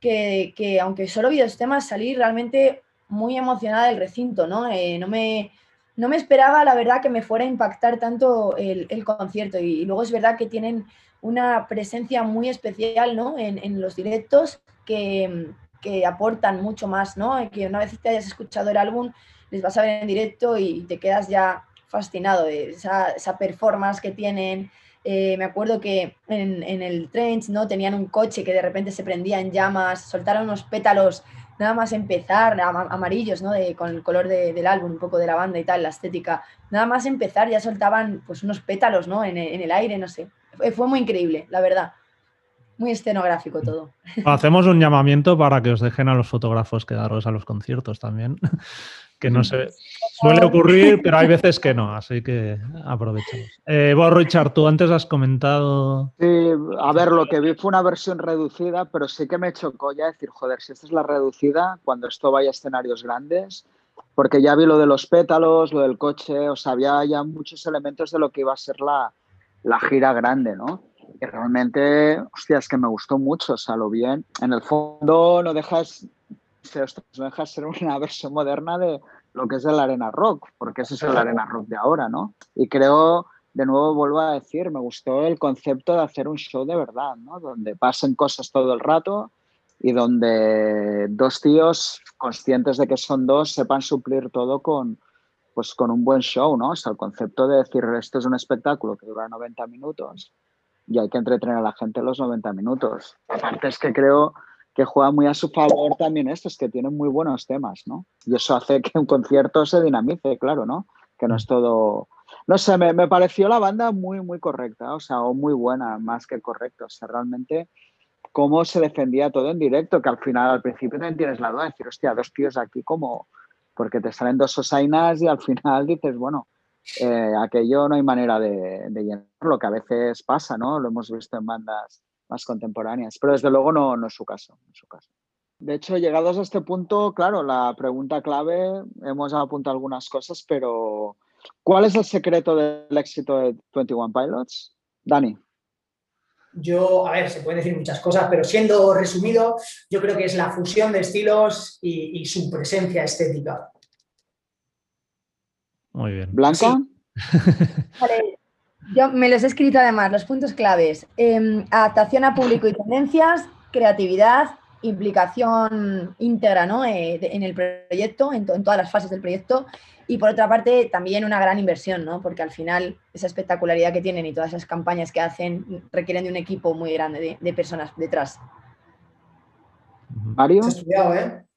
que, que, aunque solo vi dos temas, salí realmente muy emocionada del recinto, ¿no? Eh, no, me, no me esperaba, la verdad, que me fuera a impactar tanto el, el concierto y, luego es verdad que tienen una presencia muy especial, ¿no? En, en los directos que, que, aportan mucho más, ¿no? Que una vez te hayas escuchado el álbum, les vas a ver en directo y te quedas ya fascinado de esa, esa performance que tienen. Eh, me acuerdo que en, en, el Trench ¿no? tenían un coche que de repente se prendía en llamas, soltaron unos pétalos nada más empezar, amarillos, ¿no? De, con el color de, del álbum, un poco de la banda y tal, la estética. Nada más empezar ya soltaban pues unos pétalos, ¿no? En, en el aire, no sé. Fue muy increíble, la verdad. Muy escenográfico todo. Hacemos un llamamiento para que os dejen a los fotógrafos quedaros a los conciertos también. que no se suele ocurrir, pero hay veces que no, así que aprovechamos. Eh, vos, Richard, tú antes has comentado. Sí, a ver, lo que vi fue una versión reducida, pero sí que me chocó ya decir, joder, si esta es la reducida, cuando esto vaya a escenarios grandes, porque ya vi lo de los pétalos, lo del coche, o sea, había ya muchos elementos de lo que iba a ser la, la gira grande, ¿no? Y realmente, hostia, es que me gustó mucho, o sea, lo bien. En el fondo no dejas, no dejas ser una versión moderna de lo que es el Arena Rock, porque ese es el Arena Rock de ahora, ¿no? Y creo, de nuevo vuelvo a decir, me gustó el concepto de hacer un show de verdad, ¿no? Donde pasen cosas todo el rato y donde dos tíos conscientes de que son dos sepan suplir todo con, pues con un buen show, ¿no? O sea, el concepto de decir esto es un espectáculo que dura 90 minutos y hay que entretener a la gente los 90 minutos. Aparte es que creo que juega muy a su favor también esto, es que tienen muy buenos temas, ¿no? Y eso hace que un concierto se dinamice, claro, ¿no? Que no es todo... No sé, me, me pareció la banda muy, muy correcta, o sea, o muy buena, más que correcta. O sea, realmente cómo se defendía todo en directo, que al final, al principio también tienes la duda de decir, hostia, dos tíos aquí, como Porque te salen dos osainas y al final dices, bueno, eh, aquello no hay manera de, de llenarlo, que a veces pasa, ¿no? Lo hemos visto en bandas más contemporáneas, pero desde luego no, no es su caso, su caso. De hecho, llegados a este punto, claro, la pregunta clave, hemos apuntado algunas cosas, pero ¿cuál es el secreto del éxito de 21 Pilots? Dani. Yo, a ver, se pueden decir muchas cosas, pero siendo resumido, yo creo que es la fusión de estilos y, y su presencia estética. Muy bien. ¿Blanca? Vale, yo me los he escrito además, los puntos claves. Eh, adaptación a público y tendencias, creatividad, implicación íntegra ¿no? eh, de, en el proyecto, en, to, en, todas las fases del proyecto. Y por otra parte, también una gran inversión, ¿no? porque al final esa espectacularidad que tienen y todas esas campañas que hacen requieren de un equipo muy grande de, de personas detrás. Mario. Estudiado, ¿eh?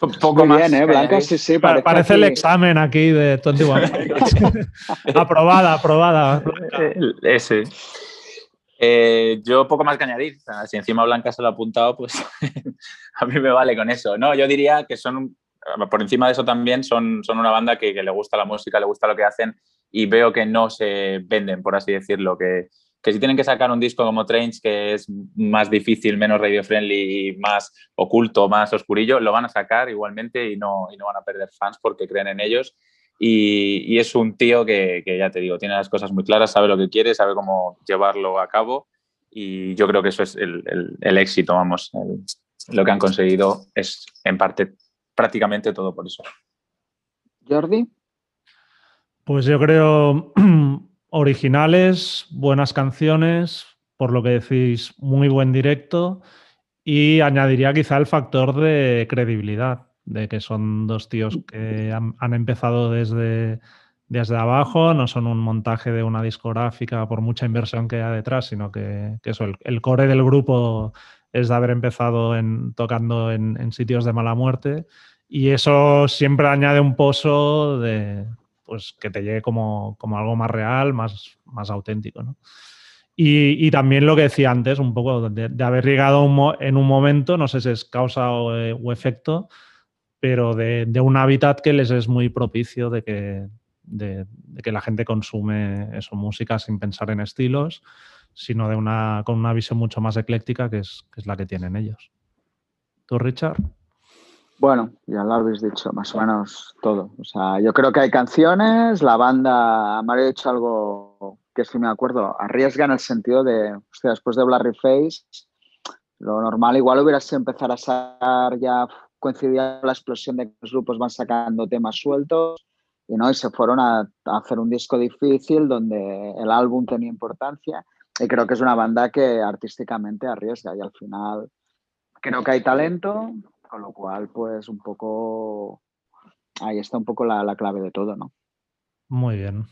Poco Muy más. bien, ¿eh? Blanca, sí, sí. Parece, parece el examen aquí de 21. aprobada, aprobada. Ese. Eh, yo poco más que añadir. Si encima Blanca se lo ha apuntado, pues a mí me vale con eso. No, yo diría que son, por encima de eso también, son, son una banda que, que, le gusta la música, le gusta lo que hacen y veo que no se venden, por así decirlo, que, que si tienen que sacar un disco como Trains, que es más difícil, menos radio friendly, más oculto, más oscurillo, lo van a sacar igualmente y no, y no van a perder fans porque creen en ellos. Y, y es un tío que, que, ya te digo, tiene las cosas muy claras, sabe lo que quiere, sabe cómo llevarlo a cabo y yo creo que eso es el, el, el éxito, vamos, el, lo que han conseguido es en parte prácticamente todo por eso. Jordi. Pues yo creo originales, buenas canciones, por lo que decís, muy buen directo y añadiría quizá el factor de credibilidad, de que son dos tíos que han, empezado desde, desde abajo, no son un montaje de una discográfica por mucha inversión que haya detrás, sino que, eso, el, el, core del grupo es de haber empezado tocando en, sitios de mala muerte y eso siempre añade un pozo de pues que te llegue como, como algo más real, más, más auténtico, ¿no? Y, y, también lo que decía antes, un poco de, haber llegado un en un momento, no sé si es causa o, eh, efecto, pero de, un hábitat que les es muy propicio de que, de, que la gente consume eso, música sin pensar en estilos, sino de una, con una visión mucho más ecléctica que es, que es la que tienen ellos. ¿Tú, Richard? Bueno, ya lo habéis dicho, más o menos todo. O sea, yo creo que hay canciones, la banda, me ha dicho algo que sí me acuerdo, arriesga en el sentido de, hostia, después de Blurry Face, lo normal igual hubiera sido empezar a sacar ya, coincidía la explosión de que los grupos van sacando temas sueltos y no, y se fueron a, a hacer un disco difícil donde el álbum tenía importancia y creo que es una banda que artísticamente arriesga y al final creo que hay talento, con lo cual, pues un poco, ahí está un poco la, la clave de todo, ¿no? Muy bien.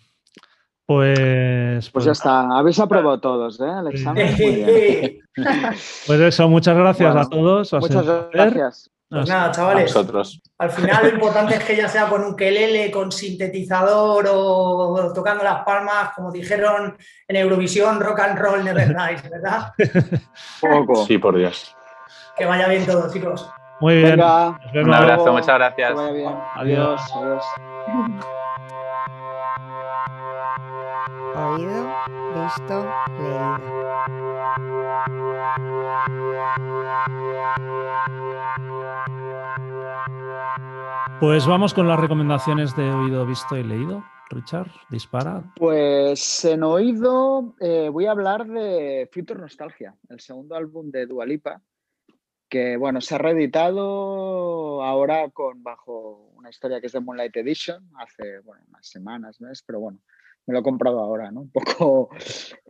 Pues, pues, pues, ya está, habéis aprobado todos, ¿eh? El examen. Muy bien. pues eso, muchas gracias bueno, a todos. Muchas gracias. Pues nada, chavales. Al final lo importante es que ya sea con un quelele, con sintetizador o tocando las palmas, como dijeron en Eurovisión, rock and roll never dies, ¿verdad? Poco. Sí, por Dios. Que vaya bien todo, chicos. Muy bien. Venga, Nos vemos. Un abrazo, luego. muchas gracias. Que vaya bien. Adiós. Adiós. adiós. Oído, visto, leído. Pues vamos con las recomendaciones de oído, visto y leído. Richard, dispara. Pues en oído eh, voy a hablar de Future Nostalgia, el segundo álbum de Dualipa, que bueno, se ha reeditado ahora con bajo una historia que es de Moonlight Edition, hace bueno, unas semanas, ¿ves? pero bueno, me lo he comprado ahora, ¿no? Un poco,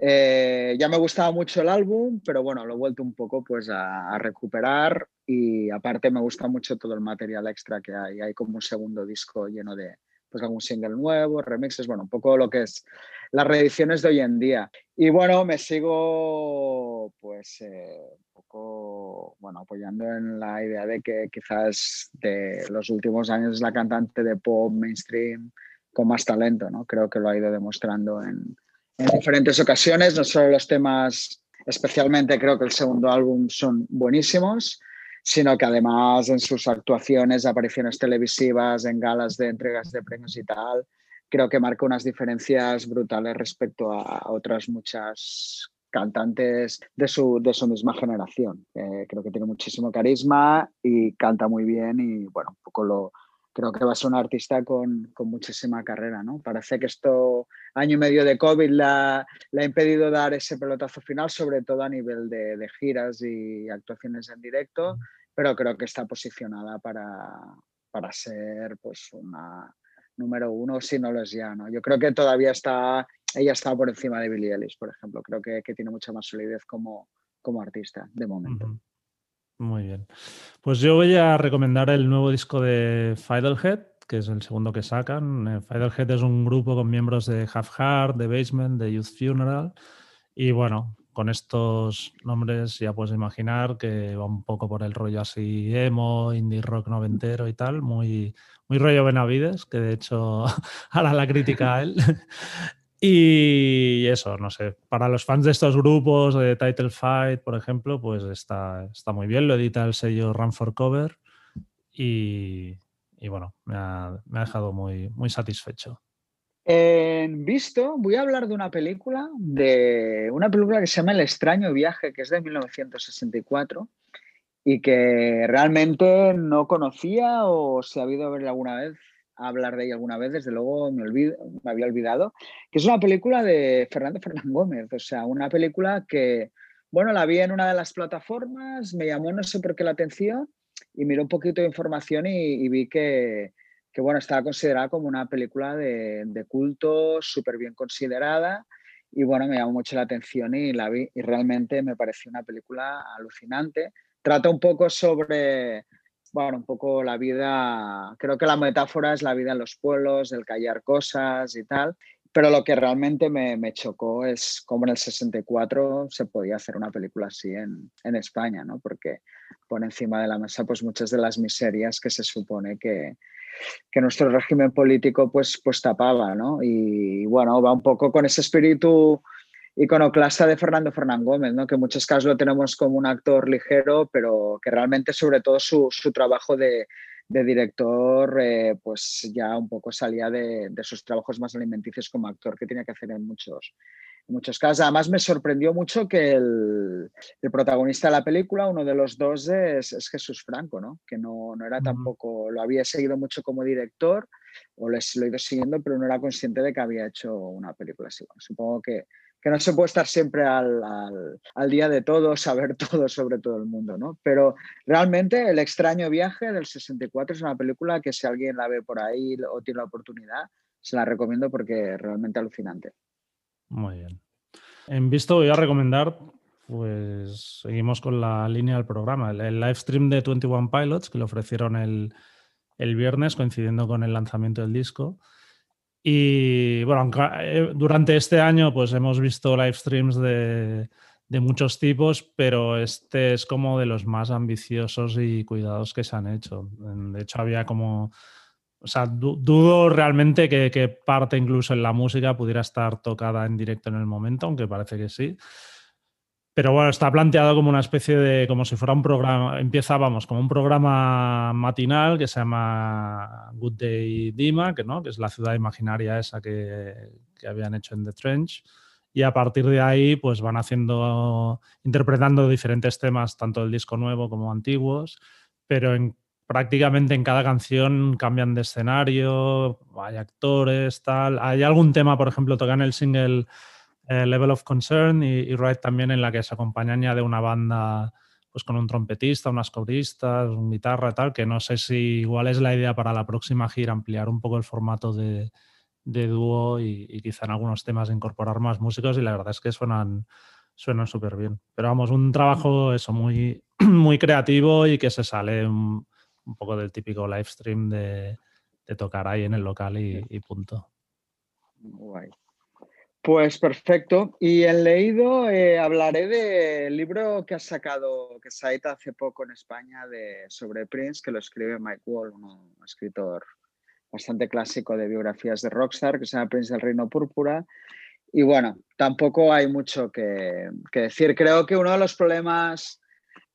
eh, ya me gustaba mucho el álbum, pero bueno, lo he vuelto un poco pues a, a recuperar y aparte me gusta mucho todo el material extra que hay, hay como un segundo disco lleno de, pues algún single nuevo, remixes, bueno, un poco lo que es las reediciones de hoy en día. Y bueno, me sigo pues eh, poco, bueno, apoyando en la idea de que quizás de los últimos años es la cantante de pop mainstream con más talento, ¿no? Creo que lo ha ido demostrando en, en diferentes ocasiones, no solo los temas, especialmente creo que el segundo álbum son buenísimos, sino que además en sus actuaciones, apariciones televisivas, en galas de entregas de premios y tal, creo que marca unas diferencias brutales respecto a otras muchas cantantes de su, de su misma generación. Eh, creo que tiene muchísimo carisma y canta muy bien y bueno, un poco lo... Creo que va a ser una artista con, con muchísima carrera, ¿no? Parece que esto, año y medio de COVID, la, le ha impedido dar ese pelotazo final, sobre todo a nivel de, de giras y actuaciones en directo, pero creo que está posicionada para, para ser pues una número uno, si no lo es ya. ¿no? Yo creo que todavía está, ella está por encima de Billie Eilish, por ejemplo. Creo que, que tiene mucha más solidez como, como artista, de momento. Muy bien. Pues yo voy a recomendar el nuevo disco de Fiddlehead, que es el segundo que sacan. Eh, Fiddlehead es un grupo con miembros de Half Heart, de Basement, de Youth Funeral. Y bueno, con estos nombres ya puedes imaginar que va un poco por el rollo así emo, indie rock noventero y tal, muy, muy rollo Benavides, que de hecho hará la crítica a él. Y eso, no sé, para los fans de estos grupos, de Title Fight, por ejemplo, pues está, está muy bien, lo edita el sello Run for Cover y, bueno, me ha, me ha dejado muy, muy satisfecho. En visto, voy a hablar de una película, de una película que se llama El extraño viaje, que es de 1964 y que realmente no conocía o se ha habido ver alguna vez hablar de ella alguna vez, desde luego me, había olvidado, que es una película de Fernando Fernán Gómez, o sea, una película que, bueno, la vi en una de las plataformas, me llamó no sé por qué la atención y miré un poquito de información y vi que, que, bueno, estaba considerada como una película de, de culto, súper bien considerada y bueno, me llamó mucho la atención y la vi y realmente me pareció una película alucinante. Trata un poco sobre bueno, un poco la vida, creo que la metáfora es la vida en los pueblos, el callar cosas y tal, pero lo que realmente me, me, chocó es cómo en el 64 se podía hacer una película así en, en, España, ¿no? Porque pone encima de la mesa pues muchas de las miserias que se supone que, que nuestro régimen político pues, pues tapaba, ¿no? Y bueno, va un poco con ese espíritu iconoclasta de Fernando Fernán Gómez, ¿no? que en muchos casos lo tenemos como un actor ligero, pero que realmente sobre todo su, su trabajo de, de director eh, pues ya un poco salía de, de, sus trabajos más alimenticios como actor que tenía que hacer en muchos, en muchos casos. Además me sorprendió mucho que el, el protagonista de la película, uno de los dos, es, es Jesús Franco, ¿no? que no, no era tampoco, lo había seguido mucho como director o les, lo he ido siguiendo, pero no era consciente de que había hecho una película así. Bueno, supongo que que no se puede estar siempre al, al, al, día de todo, saber todo sobre todo el mundo, ¿no? Pero realmente El extraño viaje del 64 es una película que si alguien la ve por ahí o tiene la oportunidad, se la recomiendo porque es realmente alucinante. Muy bien. En visto voy a recomendar, pues seguimos con la línea del programa, el, el live stream de 21 Pilots que le ofrecieron el, el viernes coincidiendo con el lanzamiento del disco. Y bueno, durante este año pues hemos visto live streams de, de, muchos tipos, pero este es como de los más ambiciosos y cuidados que se han hecho. De hecho, había como... O sea, du dudo realmente que, que, parte incluso en la música pudiera estar tocada en directo en el momento, aunque parece que sí. Pero bueno, está planteado como una especie de, como si fuera un programa, empieza, vamos, como un programa matinal que se llama Good Day Dima, que, ¿no? que es la ciudad imaginaria esa que, que habían hecho en The Trench. Y a partir de ahí, pues van haciendo, interpretando diferentes temas, tanto del disco nuevo como antiguos, pero en, prácticamente en cada canción cambian de escenario, hay actores, tal. Hay algún tema, por ejemplo, tocan el single eh, Level of Concern y, y Ride también en la que se acompañan de una banda pues con un trompetista, unas coristas, un guitarra tal, que no sé si igual es la idea para la próxima gira ampliar un poco el formato de, de dúo y, quizá en algunos temas incorporar más músicos y la verdad es que suenan suenan súper bien. Pero vamos, un trabajo eso muy, muy creativo y que se sale un, un poco del típico live stream de, de, tocar ahí en el local y, y punto. Guay. Pues perfecto. Y en leído eh, hablaré del libro que ha sacado, que se ha editado hace poco en España de, sobre Prince, que lo escribe Mike Wall, un escritor bastante clásico de biografías de Rockstar, que se llama Prince del Reino Púrpura. Y bueno, tampoco hay mucho que, que decir. Creo que uno de los problemas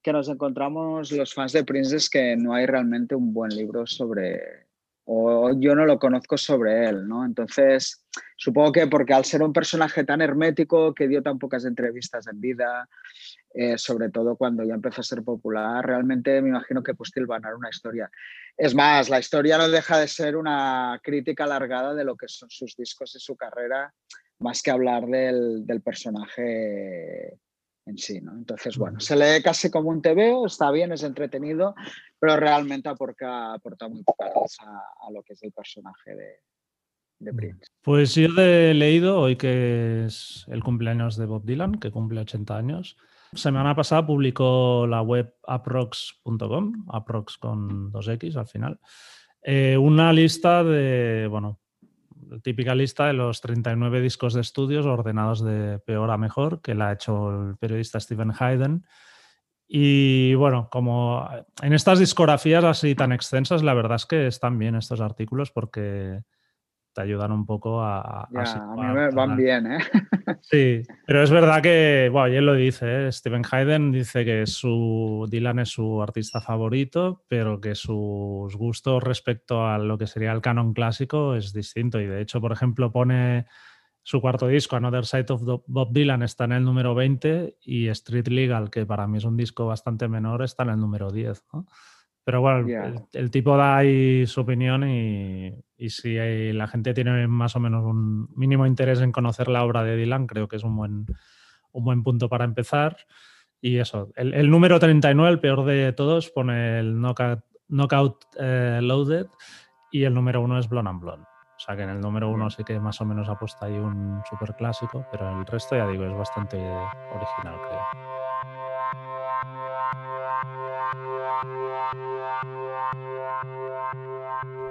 que nos encontramos los fans de Prince es que no hay realmente un buen libro sobre, o yo no lo conozco sobre él, ¿no? Entonces, supongo que porque al ser un personaje tan hermético, que dio tan pocas entrevistas en vida, eh, sobre todo cuando ya empezó a ser popular, realmente me imagino que pues tilvanar una historia. Es más, la historia no deja de ser una crítica alargada de lo que son sus discos y su carrera, más que hablar del, del personaje en sí, ¿no? Entonces, bueno, se lee casi como un TVO, está bien, es entretenido, pero realmente aporta, aporta muy poca a, a, lo que es el personaje de, de Prince. Pues yo he leído hoy que es el cumpleaños de Bob Dylan, que cumple 80 años. Semana pasada publicó la web aprox.com, aprox con dos X al final, eh, una lista de, bueno, típica lista de los 39 discos de estudios ordenados de peor a mejor, que la ha hecho el periodista Stephen Hayden. Y bueno, como en estas discografías así tan extensas, la verdad es que están bien estos artículos porque te ayudan un poco a... Ya, a, a, mí me van bien, ¿eh? Sí, pero es verdad que, bueno, y él lo dice, ¿eh? Stephen Hayden dice que su Dylan es su artista favorito, pero que sus gustos respecto a lo que sería el canon clásico es distinto. Y de hecho, por ejemplo, pone su cuarto disco, Another Side of Bob Dylan, está en el número 20 y Street Legal, que para mí es un disco bastante menor, está en el número 10. ¿no? Pero bueno, yeah. el, el, tipo da ahí su opinión y, y, si hay, la gente tiene más o menos un mínimo interés en conocer la obra de Dylan, creo que es un buen, un buen punto para empezar. Y eso, el, el número 39, el peor de todos, pone el Knockout, knockout eh, Loaded y el número uno es Blonde and Blonde. O sea que en el número uno sí que más o menos ha puesto ahí un super clásico, pero el resto ya digo es bastante original, creo.